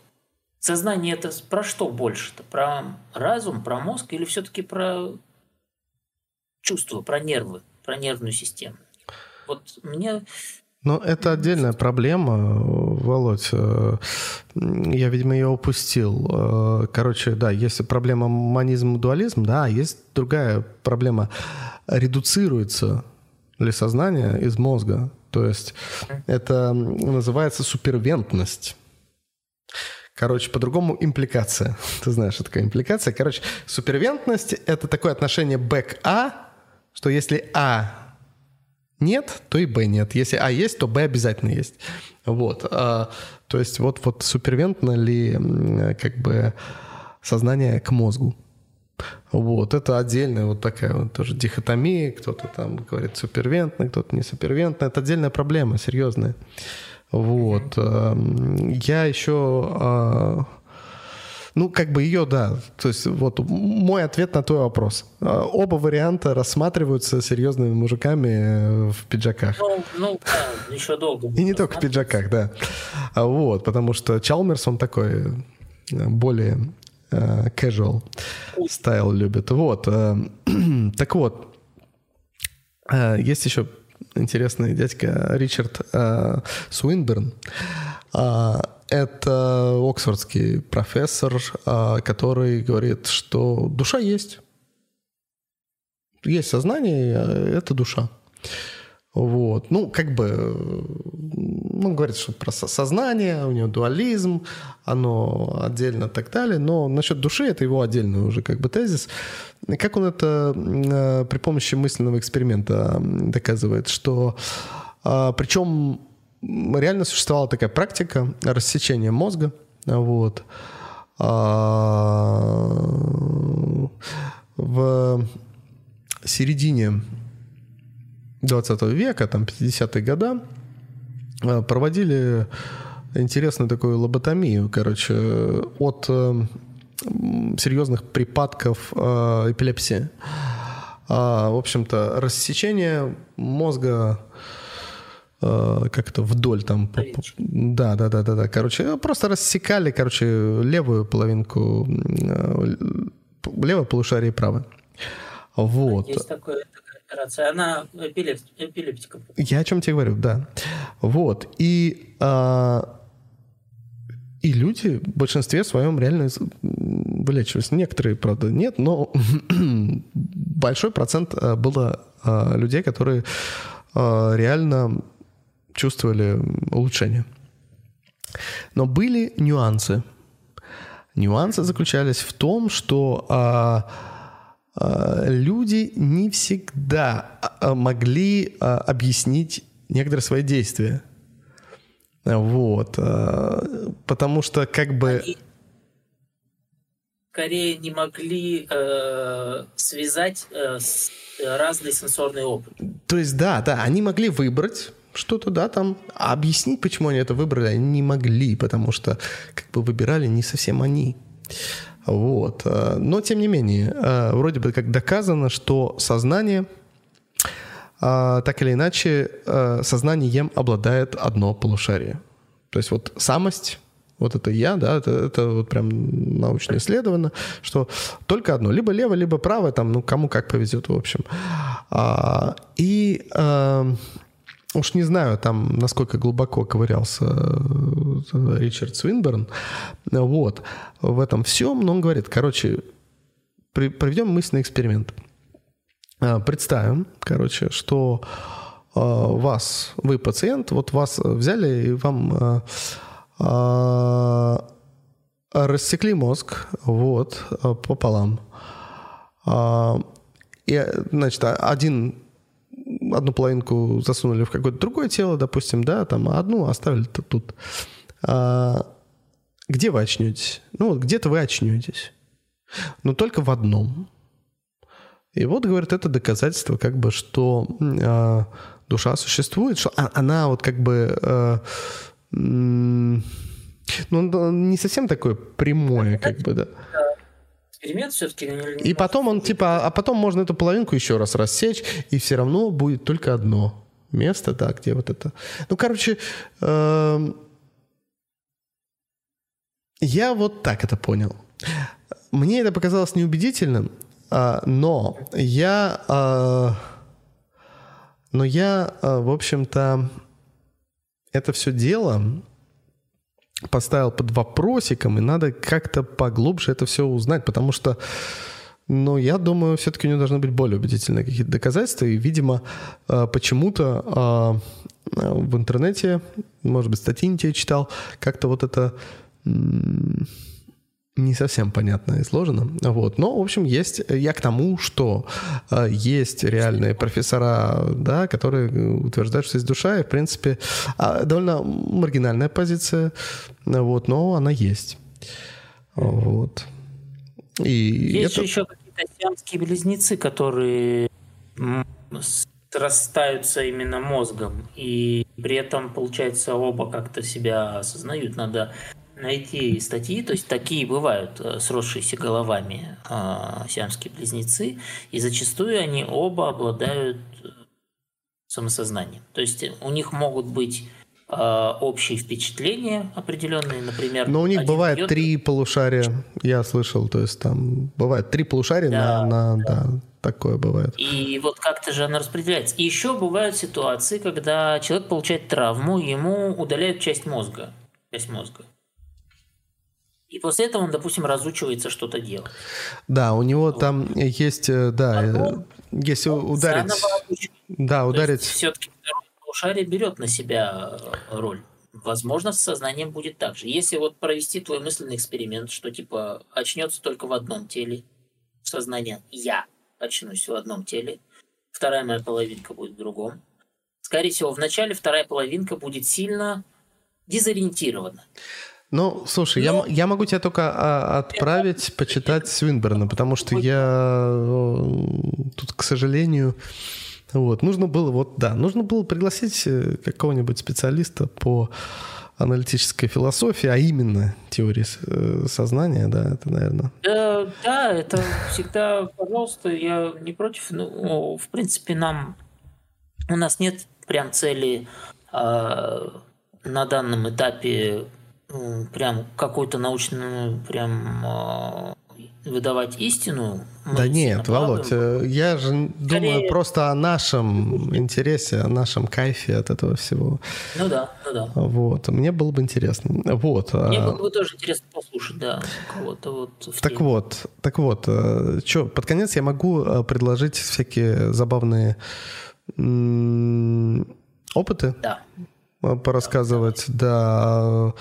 сознание это про что больше-то? Про разум, про мозг или все-таки про чувства, про нервы, про нервную систему? Вот мне
но это отдельная проблема, Володь. Э, я, видимо, ее упустил. Э, короче, да, есть проблема манизм-дуализм, да, есть другая проблема. Редуцируется ли сознание из мозга? То есть это называется супервентность. Короче, по-другому импликация. Ты знаешь, что такое импликация. Короче, супервентность — это такое отношение к А, что если А нет, то и Б нет. Если А есть, то Б обязательно есть. Вот. А, то есть вот, вот супервентно ли как бы сознание к мозгу. Вот, это отдельная вот такая вот тоже дихотомия. Кто-то там говорит супервентно, кто-то не супервентно. Это отдельная проблема, серьезная. Вот. Mm-hmm. Я еще а, ну, как бы ее, да. То есть вот мой ответ на твой вопрос. А, оба варианта рассматриваются серьезными мужиками э, в пиджаках.
Ну, ну да, еще долго.
И не только в пиджаках, да. А вот, потому что Чалмерс, он такой э, более uh, casual стайл любит. Вот. Так вот, есть еще интересный дядька Ричард Суинберн. Uh, это оксфордский профессор, а, который говорит, что душа есть. Есть сознание, а это душа. Вот. Ну, как бы, ну, говорит, что про сознание, у него дуализм, оно отдельно и так далее, но насчет души это его отдельный уже как бы тезис. Как он это а, при помощи мысленного эксперимента доказывает, что причем реально существовала такая практика рассечения мозга. Вот. А, в середине 20 века, там 50-е годы, а, проводили интересную такую лоботомию, короче, от э, серьезных припадков э, эпилепсии. А, в общем-то, рассечение мозга как это вдоль там. Да, да, да, да, да. Короче, просто рассекали, короче, левую половинку, э, левое полушарие и правое. Вот.
Есть такая операция. Она эпилеп... эпилептика.
Я о чем тебе говорю, да. Вот. И, а, и люди в большинстве своем реально вылечивались. Некоторые, правда, нет, но большой процент э, было людей, которые реально чувствовали улучшение. Но были нюансы. Нюансы заключались в том, что а, а, люди не всегда а, могли а, объяснить некоторые свои действия. Вот. А, потому что как бы...
Они скорее не могли э, связать э, с, разный сенсорный опыт.
То есть, да, да, они могли выбрать что-то, да, там. А объяснить, почему они это выбрали, они не могли, потому что как бы выбирали не совсем они. Вот. Э, но, тем не менее, э, вроде бы как доказано, что сознание, э, так или иначе, сознанием обладает одно полушарие. То есть вот самость, вот это я, да, это, это вот прям научно исследовано, что только одно, либо лево, либо правое, там, ну, кому как повезет, в общем. А, и Уж не знаю, там, насколько глубоко ковырялся э, Ричард Свинберн. Вот. В этом всем, но он говорит, короче, проведем мысленный эксперимент. А, представим, короче, что а, вас, вы пациент, вот вас взяли и вам а, рассекли мозг, вот, пополам. И, значит, один одну половинку засунули в какое-то другое тело, допустим, да, там, а одну оставили -то тут. А, где вы очнетесь? Ну, вот где-то вы очнетесь. Но только в одном. И вот, говорит, это доказательство, как бы, что э, душа существует, что а, она вот как бы... Э, ну, не совсем такое прямое, как бы, да.
Эксперимент все-таки.
И потом он типа, а потом можно эту половинку еще раз рассечь, и все равно будет только одно место, да, где вот это. Ну, короче, э, я вот так это понял. Мне это показалось неубедительным, э, но я, э, но я, э, в общем-то, это все дело поставил под вопросиком, и надо как-то поглубже это все узнать, потому что, ну, я думаю, все-таки у него должны быть более убедительные какие-то доказательства, и, видимо, э, почему-то э, в интернете, может быть, статьи не те читал, как-то вот это не совсем понятно изложено. Вот. Но, в общем, есть... Я к тому, что э, есть реальные профессора, да, которые утверждают, что есть душа, и, в принципе, э, довольно маргинальная позиция, вот, но она есть. Вот.
И есть это... же еще какие-то сиамские близнецы, которые растаются именно мозгом, и при этом, получается, оба как-то себя осознают. Надо найти статьи, то есть такие бывают э, сросшиеся головами э, сиамские близнецы, и зачастую они оба обладают э, самосознанием. То есть у них могут быть э, общие впечатления определенные, например.
Но у них бывает три полушария, я слышал, то есть там бывает три полушария да, на, на да. да, такое бывает.
И вот как-то же оно распределяется. И еще бывают ситуации, когда человек получает травму, ему удаляют часть мозга, часть мозга. И после этого он, допустим, разучивается что-то делать.
Да, у него вот. там есть, э, да, Потом если ударить... Да, ударить...
Все-таки полушарие берет на себя э, роль. Возможно, с сознанием будет так же. Если вот провести твой мысленный эксперимент, что типа очнется только в одном теле, сознание «я» очнусь в одном теле, вторая моя половинка будет в другом. Скорее всего, вначале вторая половинка будет сильно дезориентирована.
Ну, слушай, Но... я, я могу тебя только а, отправить почитать Свинберна, потому что я тут, к сожалению, вот, нужно было, вот, да, нужно было пригласить э, какого-нибудь специалиста по аналитической философии, а именно теории э, сознания, да, это, наверное.
Да, да, это всегда, пожалуйста, я не против. Ну, в принципе, нам у нас нет прям цели э, на данном этапе прям какую-то научную прям а, выдавать истину.
Да нет, Володь, э, я же Скорее... думаю просто о нашем интересе, о нашем кайфе от этого всего.
Ну да, ну да.
Вот, мне было бы интересно. Вот.
Мне а было бы тоже интересно послушать, да, кого-то вот.
Так вот, так вот, э, что, под конец я могу э, предложить всякие забавные опыты.
Да.
Порассказывать, да,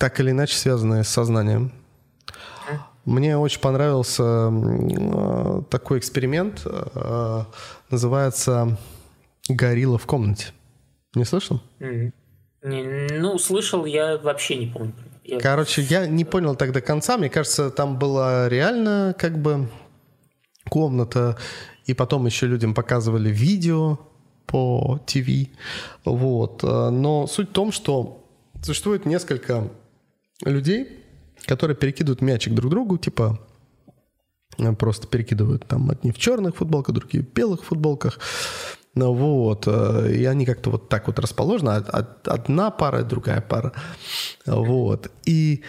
так или иначе связанные с сознанием. Мне очень понравился э, такой эксперимент, э, называется «Горилла в комнате». Не слышал?
Mm-hmm. ну, слышал, я вообще не помню.
Я... Короче, я не понял так до конца. Мне кажется, там была реально как бы комната, и потом еще людям показывали видео по ТВ. Вот. Э, но суть в том, что существует несколько людей, которые перекидывают мячик друг другу, типа э, просто перекидывают там одни в черных футболках, другие в белых футболках. Ну, вот. Э, и они как-то вот так вот расположены. Одна пара, другая пара. Вот. И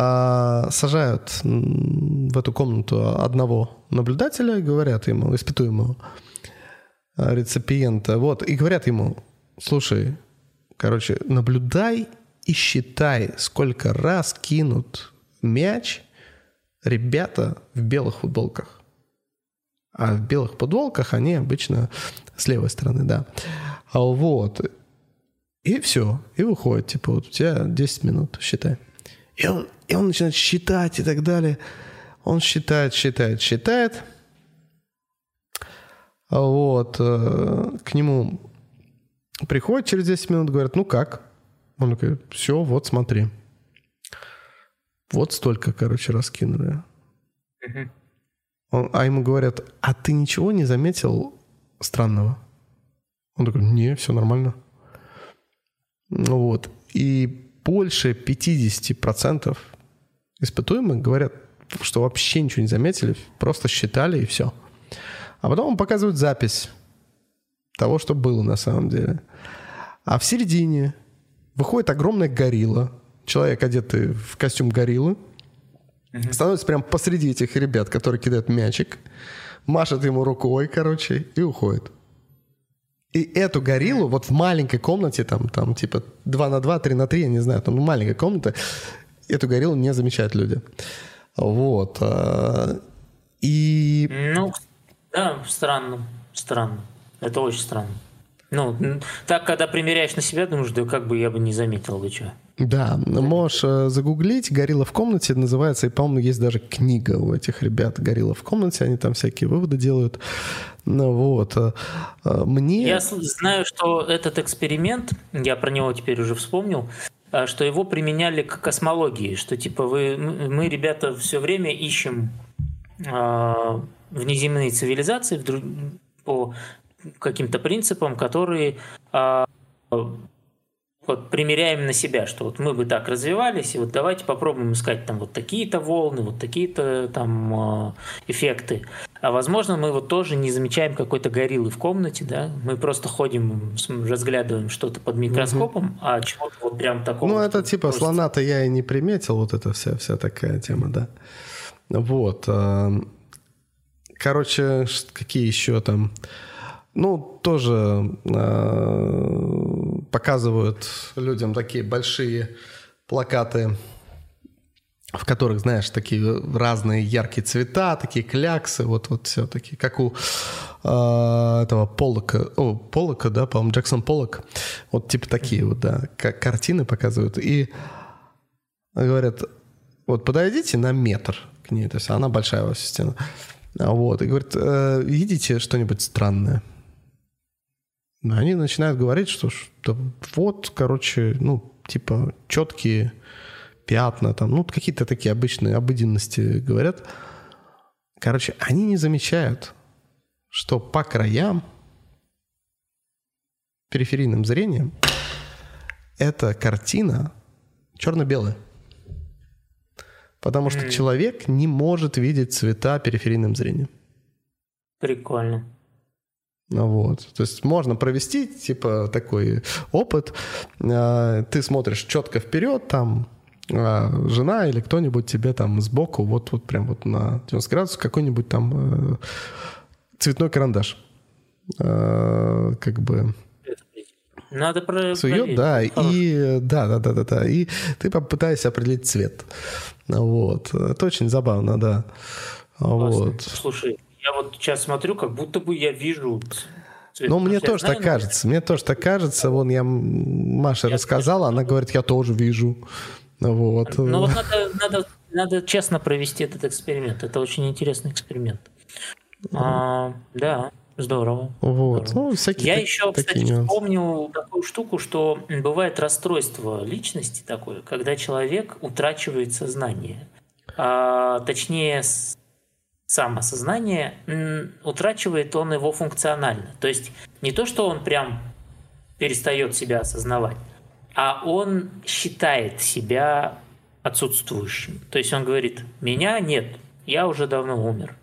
а, сажают в эту комнату одного наблюдателя, говорят ему, испытуемого реципиента, вот, и говорят ему, слушай, короче, наблюдай и считай, сколько раз кинут мяч ребята в белых футболках. А в белых футболках они обычно с левой стороны, да. А вот. И все. И выходит, типа, вот у тебя 10 минут, считай. И он, и он начинает считать и так далее. Он считает, считает, считает. Вот. Э, к нему приходит через 10 минут, говорят, ну как? Он такой, все, вот смотри. Вот столько, короче, раскинули. Он, а ему говорят, а ты ничего не заметил странного? Он такой, не, все нормально. Вот. И больше 50% испытуемых говорят, что вообще ничего не заметили, просто считали и все. А потом он показывает запись того, что было на самом деле. А в середине выходит огромная горилла, человек, одетый в костюм гориллы, угу. становится прямо посреди этих ребят, которые кидают мячик, машет ему рукой, короче, и уходит. И эту гориллу вот в маленькой комнате, там, там типа 2 на 2, 3 на 3, я не знаю, там маленькая комната, эту гориллу не замечают люди. Вот. А, и...
Ну, да, странно, странно. Это очень странно. Ну, так, когда примеряешь на себя, думаешь, да как бы я бы не заметил бы что.
Да, можешь э, загуглить «Горилла в комнате» называется, и, по-моему, есть даже книга у этих ребят «Горилла в комнате», они там всякие выводы делают. Ну вот. Э, э, мне...
Я знаю, что этот эксперимент, я про него теперь уже вспомнил, что его применяли к космологии, что типа вы, мы, ребята, все время ищем э, внеземные цивилизации по каким-то принципам, которые э, вот примеряем на себя, что вот мы бы так развивались, и вот давайте попробуем искать там вот такие-то волны, вот такие-то там э, эффекты. А возможно, мы вот тоже не замечаем какой-то гориллы в комнате, да, мы просто ходим, разглядываем что-то под микроскопом, угу. а чего-то вот прям такого.
Ну, это типа просто... слона-то я и не приметил, вот эта вся, вся такая тема, да. Вот. Э, короче, какие еще там... Ну, тоже э, показывают людям такие большие плакаты, в которых, знаешь, такие разные яркие цвета, такие кляксы, вот, вот все такие, как у э, этого Полока, о, Полока, да, по-моему, Джексон Полок, вот типа такие вот, да, как картины показывают, и говорят, вот подойдите на метр к ней, то есть она большая во всю стену, вот, и говорит, э, видите что-нибудь странное? Они начинают говорить, что, что вот, короче, ну, типа, четкие пятна, там, ну, какие-то такие обычные обыденности говорят. Короче, они не замечают, что по краям периферийным зрением эта картина черно-белая. Потому что mm. человек не может видеть цвета периферийным зрением.
Прикольно.
Ну вот. То есть можно провести, типа, такой опыт. А, ты смотришь четко вперед, там а, жена или кто-нибудь тебе там сбоку, вот, вот прям вот на 90 градусов какой-нибудь там э, цветной карандаш. А, как бы
надо про
сует, да, и да, да, да, да, да, и ты попытаешься определить цвет. Вот, это очень забавно, да. Классно. Вот.
Слушай, я вот сейчас смотрю, как будто бы я вижу
ну, мне тоже знаю, так кажется. Мне тоже так кажется. Вон я Маша я рассказала, она говорит, я тоже вижу. Вот.
Ну вот надо, надо, надо честно провести этот эксперимент. Это очень интересный эксперимент. А, да, здорово.
Вот.
Здорово. Ну, всякие я еще, кстати, нюансы. вспомнил такую штуку, что бывает расстройство личности такое, когда человек утрачивает сознание. А, точнее, самосознание, утрачивает он его функционально. То есть не то, что он прям перестает себя осознавать, а он считает себя отсутствующим. То есть он говорит, меня нет, я уже давно умер.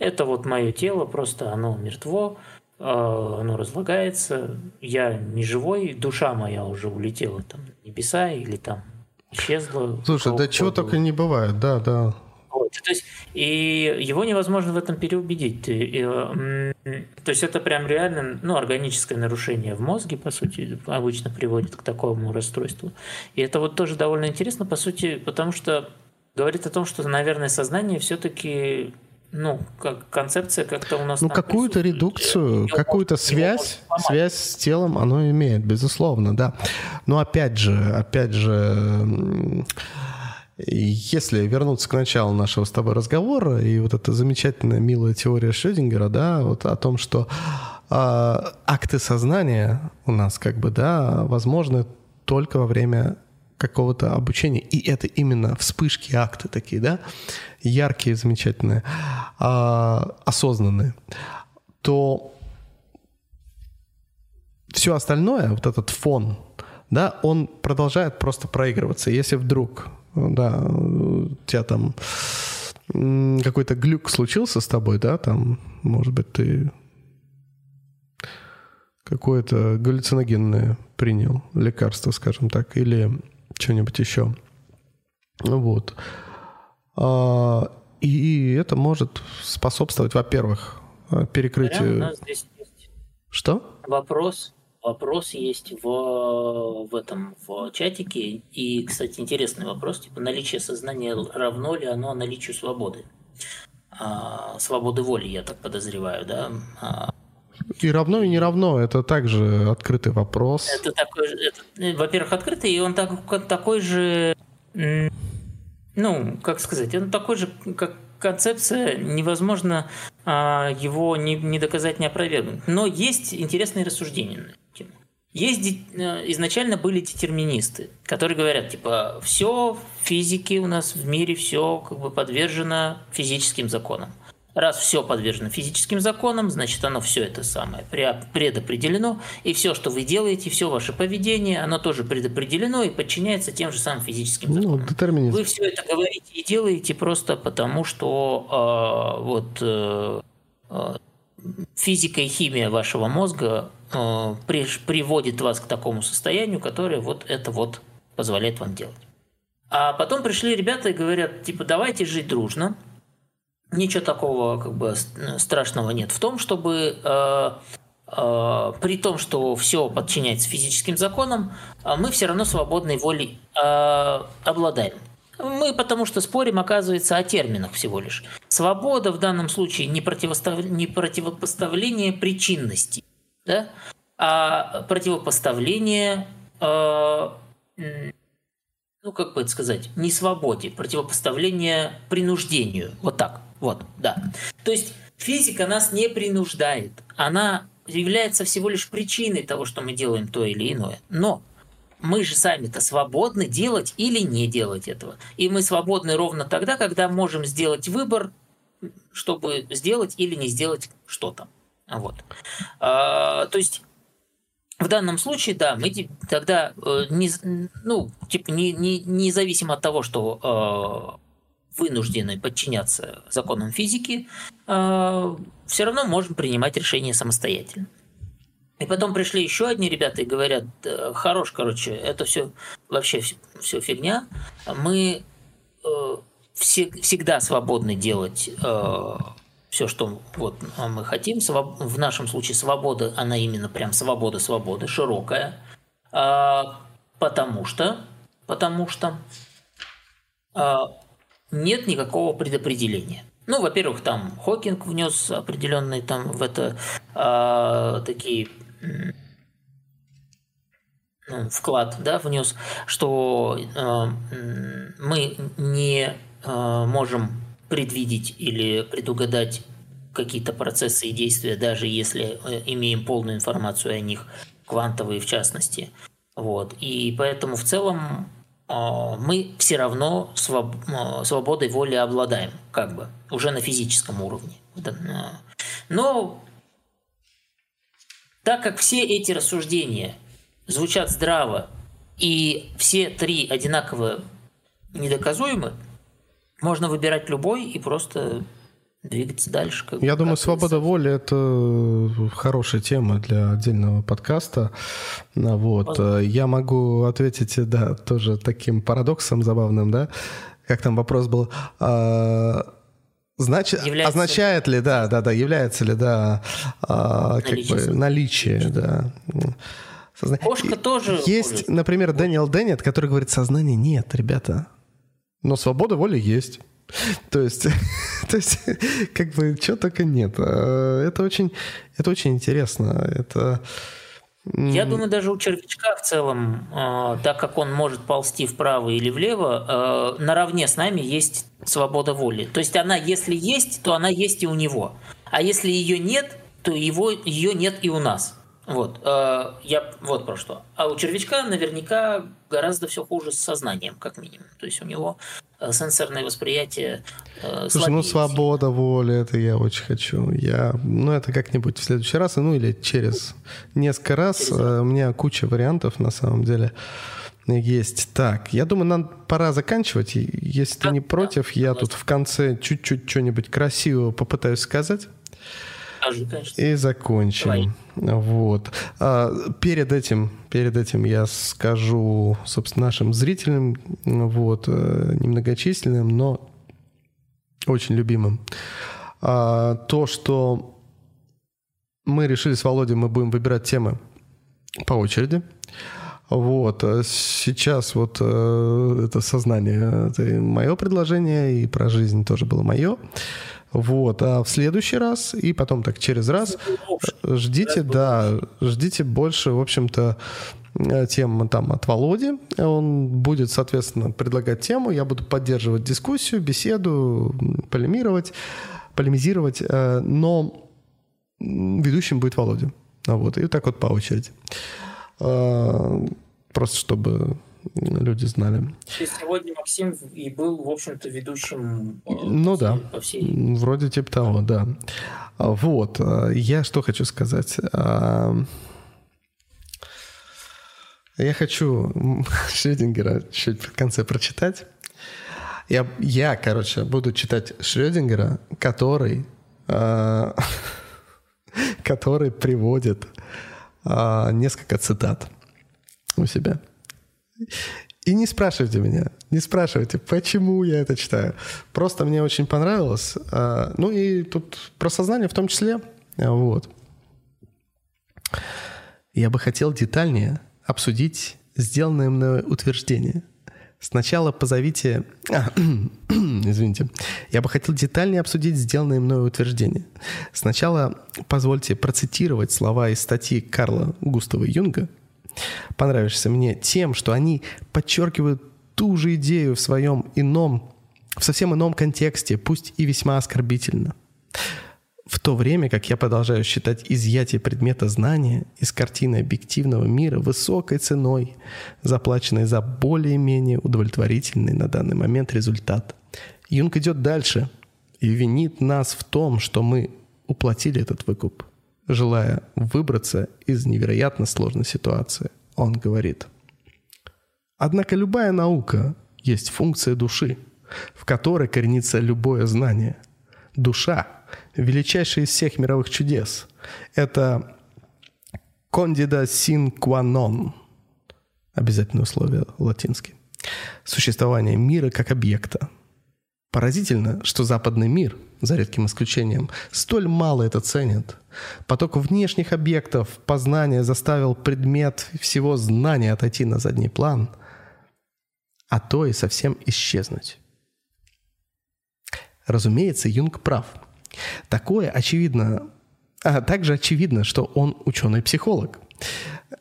Это вот мое тело, просто оно мертво, э, оно разлагается, я не живой, душа моя уже улетела там в небеса или там исчезла.
Слушай, да чего только не бывает, да, да.
Вот. То есть, и его невозможно в этом переубедить. И, то есть это прям реально ну, органическое нарушение в мозге, по сути, обычно приводит к такому расстройству. И это вот тоже довольно интересно, по сути, потому что говорит о том, что, наверное, сознание все-таки ну, как концепция как-то у нас...
Ну, какую-то редукцию, какую-то связь, связь с телом оно имеет, безусловно, да. Но опять же, опять же, если вернуться к началу нашего с тобой разговора, и вот эта замечательная, милая теория Шрёдингера, да, вот о том, что э, акты сознания у нас как бы, да, возможны только во время какого-то обучения, и это именно вспышки, акты такие, да, яркие, замечательные, э, осознанные, то все остальное, вот этот фон, да, он продолжает просто проигрываться. Если вдруг да, у тебя там какой-то глюк случился с тобой, да, там, может быть, ты какое-то галлюциногенное принял лекарство, скажем так, или что-нибудь еще. Вот. А, и это может способствовать, во-первых, перекрытию...
Прямо у нас здесь есть
Что?
Вопрос вопрос есть в, в этом в чатике. И, кстати, интересный вопрос. Типа, наличие сознания равно ли оно наличию свободы? А, свободы воли, я так подозреваю, да? А,
и равно, и не равно. Это также открытый вопрос.
Это такой же, это, э, во-первых, открытый, и он так, такой же, ну, как сказать, он такой же, как концепция, невозможно а, его не, не доказать, не опровергнуть. Но есть интересные рассуждения. Есть э, изначально были детерминисты, которые говорят, типа, все в физике у нас в мире, все как бы подвержено физическим законам. Раз все подвержено физическим законам, значит, оно все это самое предопределено, и все, что вы делаете, все ваше поведение, оно тоже предопределено и подчиняется тем же самым физическим ну, законам. Ну, детерминизм. Вы все это говорите и делаете просто потому, что э, вот э, э физика и химия вашего мозга э, при, приводит вас к такому состоянию, которое вот это вот позволяет вам делать. А потом пришли ребята и говорят, типа, давайте жить дружно. Ничего такого как бы страшного нет в том, чтобы э, э, при том, что все подчиняется физическим законам, э, мы все равно свободной волей э, обладаем. Мы потому что спорим, оказывается, о терминах всего лишь. Свобода в данном случае не, противостав... не противопоставление причинности, да? а противопоставление, э, ну как бы это сказать, не свободе, противопоставление принуждению. Вот так, вот, да. То есть физика нас не принуждает, она является всего лишь причиной того, что мы делаем то или иное. Но мы же сами-то свободны делать или не делать этого. И мы свободны ровно тогда, когда можем сделать выбор, чтобы сделать или не сделать что-то. Вот. А, то есть в данном случае, да, мы тогда э, не, ну, типа, не, не, независимо от того, что э, вынуждены подчиняться законам физики, э, все равно можем принимать решения самостоятельно. И потом пришли еще одни ребята и говорят, хорош, короче, это все вообще все, фигня. Мы э, все, всегда свободны делать э, все, что вот мы хотим. В нашем случае свобода, она именно прям свобода, свобода, широкая. Э, потому что, потому что э, нет никакого предопределения. Ну, во-первых, там Хокинг внес определенные там в это э, такие ну, вклад да, внес, что э, мы не э, можем предвидеть или предугадать какие-то процессы и действия, даже если э, имеем полную информацию о них, квантовые в частности. Вот. И поэтому в целом э, мы все равно своб, э, свободой воли обладаем, как бы, уже на физическом уровне. Но так как все эти рассуждения звучат здраво и все три одинаково недоказуемы, можно выбирать любой и просто двигаться дальше.
Как Я думаю, свобода воли – это хорошая тема для отдельного подкаста. Вот. Я могу ответить, да, тоже таким парадоксом забавным, да, как там вопрос был, а, Значит, является... означает ли, да, да, да, является ли, да, а, как бы наличие, да.
Созна... Кошка тоже.
Есть, может. например, Дэниел Деннет, который говорит, сознания нет, ребята, но свобода воли есть. То есть, то есть, как бы, чего только нет. А, это очень, это очень интересно. Это,
я думаю, даже у червячка в целом, э, так как он может ползти вправо или влево, э, наравне с нами есть свобода воли. То есть она, если есть, то она есть и у него. А если ее нет, то его, ее нет и у нас. Вот, э, я вот про что. А у червячка наверняка гораздо все хуже с сознанием, как минимум. То есть у него э, сенсорное восприятие
э, Слушай, ну свобода воли, это я очень хочу. Я, ну это как-нибудь в следующий раз, ну или через несколько раз. Через... У меня куча вариантов на самом деле. Есть. Так, я думаю, нам пора заканчивать. Если ты не против, я тут в конце чуть-чуть что-нибудь красивого попытаюсь сказать. И закончим. Давай. Вот. А, перед этим, перед этим я скажу, собственно, нашим зрителям, вот, э, немногочисленным, но очень любимым, а, то, что мы решили с Володей, мы будем выбирать темы по очереди. Вот. Сейчас вот э, это сознание, это мое предложение, и про жизнь тоже было мое. Вот, а в следующий раз и потом так через раз ждите, да, ждите больше, в общем-то, э, тем там от Володи. Он будет, соответственно, предлагать тему, я буду поддерживать дискуссию, беседу, полемировать, полемизировать, э, но ведущим будет Володя. Вот, и так вот по очереди. Э, просто чтобы люди знали.
И сегодня Максим и был, в общем-то, ведущим
э, ну, да. по всей... Вроде типа того, да. А, вот. А, я что хочу сказать. А, я хочу Шрёдингера чуть в конце прочитать. Я, я, короче, буду читать Шрёдингера, который, который приводит несколько цитат у себя. И не спрашивайте меня, не спрашивайте, почему я это читаю. Просто мне очень понравилось. А, ну и тут про сознание в том числе. Вот. Я бы хотел детальнее обсудить сделанное мною утверждение. Сначала позовите... А, извините. Я бы хотел детальнее обсудить сделанное мною утверждение. Сначала позвольте процитировать слова из статьи Карла Густава Юнга – понравишься мне тем, что они подчеркивают ту же идею в своем ином, в совсем ином контексте, пусть и весьма оскорбительно. В то время как я продолжаю считать изъятие предмета знания из картины объективного мира высокой ценой, заплаченной за более-менее удовлетворительный на данный момент результат. Юнг идет дальше и винит нас в том, что мы уплатили этот выкуп – желая выбраться из невероятно сложной ситуации. Он говорит, «Однако любая наука есть функция души, в которой коренится любое знание. Душа – величайший из всех мировых чудес. Это «condida non» – обязательное условие латинский. Существование мира как объекта. Поразительно, что западный мир, за редким исключением, столь мало это ценит – Поток внешних объектов познания заставил предмет всего знания отойти на задний план, а то и совсем исчезнуть. Разумеется, Юнг прав. Такое очевидно, а также очевидно, что он ученый-психолог.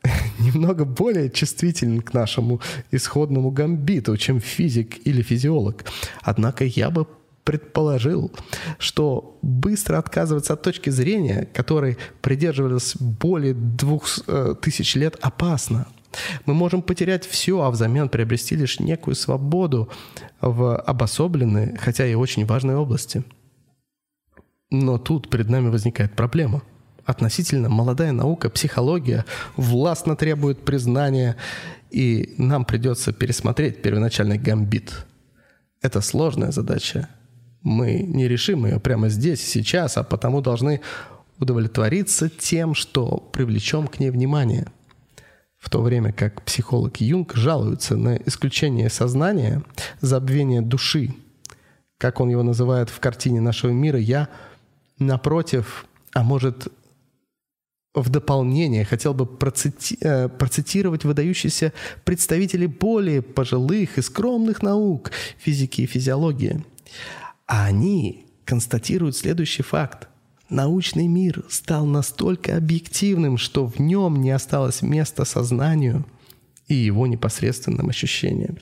Немного более чувствителен к нашему исходному гамбиту, чем физик или физиолог. Однако я бы предположил, что быстро отказываться от точки зрения, которой придерживались более двух э, тысяч лет, опасно. Мы можем потерять все, а взамен приобрести лишь некую свободу в обособленной, хотя и очень важной области. Но тут перед нами возникает проблема. Относительно молодая наука, психология, властно требует признания, и нам придется пересмотреть первоначальный гамбит. Это сложная задача, мы не решим ее прямо здесь, сейчас, а потому должны удовлетвориться тем, что привлечем к ней внимание. В то время как психолог Юнг жалуется на исключение сознания, забвение души, как он его называет в картине нашего мира, я, напротив, а может, в дополнение хотел бы процити э, процитировать выдающиеся представителей более пожилых и скромных наук физики и физиологии – а они констатируют следующий факт. Научный мир стал настолько объективным, что в нем не осталось места сознанию и его непосредственным ощущениям.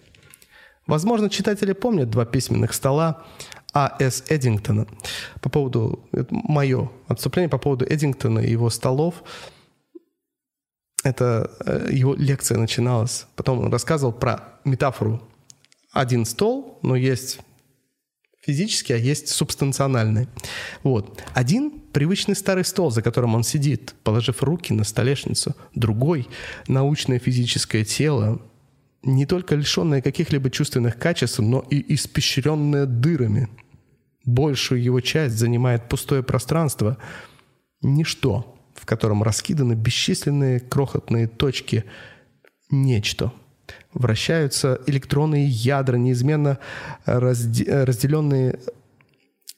Возможно, читатели помнят два письменных стола А.С. Эдингтона. По поводу, это мое отступление по поводу Эдингтона и его столов. Это э, его лекция начиналась. Потом он рассказывал про метафору. Один стол, но есть физический, а есть субстанциональный. Вот. Один – привычный старый стол, за которым он сидит, положив руки на столешницу. Другой – научное физическое тело, не только лишенное каких-либо чувственных качеств, но и испещренное дырами. Большую его часть занимает пустое пространство, ничто, в котором раскиданы бесчисленные крохотные точки, нечто. Вращаются электронные ядра, неизменно разделенные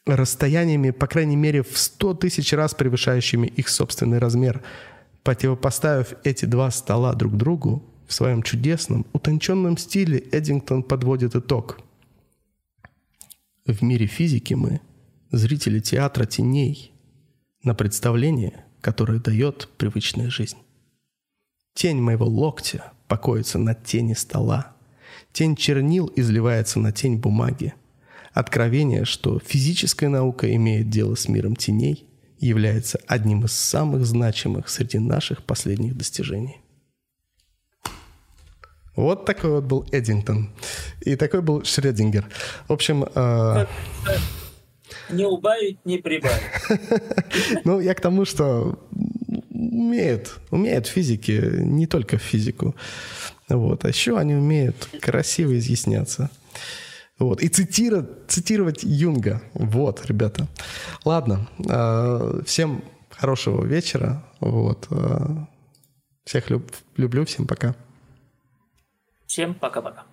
расстояниями, по крайней мере, в 100 тысяч раз превышающими их собственный размер. Противопоставив эти два стола друг другу, в своем чудесном, утонченном стиле Эдингтон подводит итог. В мире физики мы – зрители театра теней на представление, которое дает привычная жизнь. Тень моего локтя покоится на тени стола. Тень чернил изливается на тень бумаги. Откровение, что физическая наука имеет дело с миром теней, является одним из самых значимых среди наших последних достижений. Вот такой вот был Эдингтон. И такой был Шредингер. В общем... Э...
Не убавить, не прибавить.
Ну, я к тому, что умеют, умеют физики, не только физику. Вот. А еще они умеют красиво изъясняться. Вот. И цитировать, цитировать Юнга. Вот, ребята. Ладно. Э, всем хорошего вечера. Вот. Э, всех люб, люблю. Всем пока.
Всем пока-пока.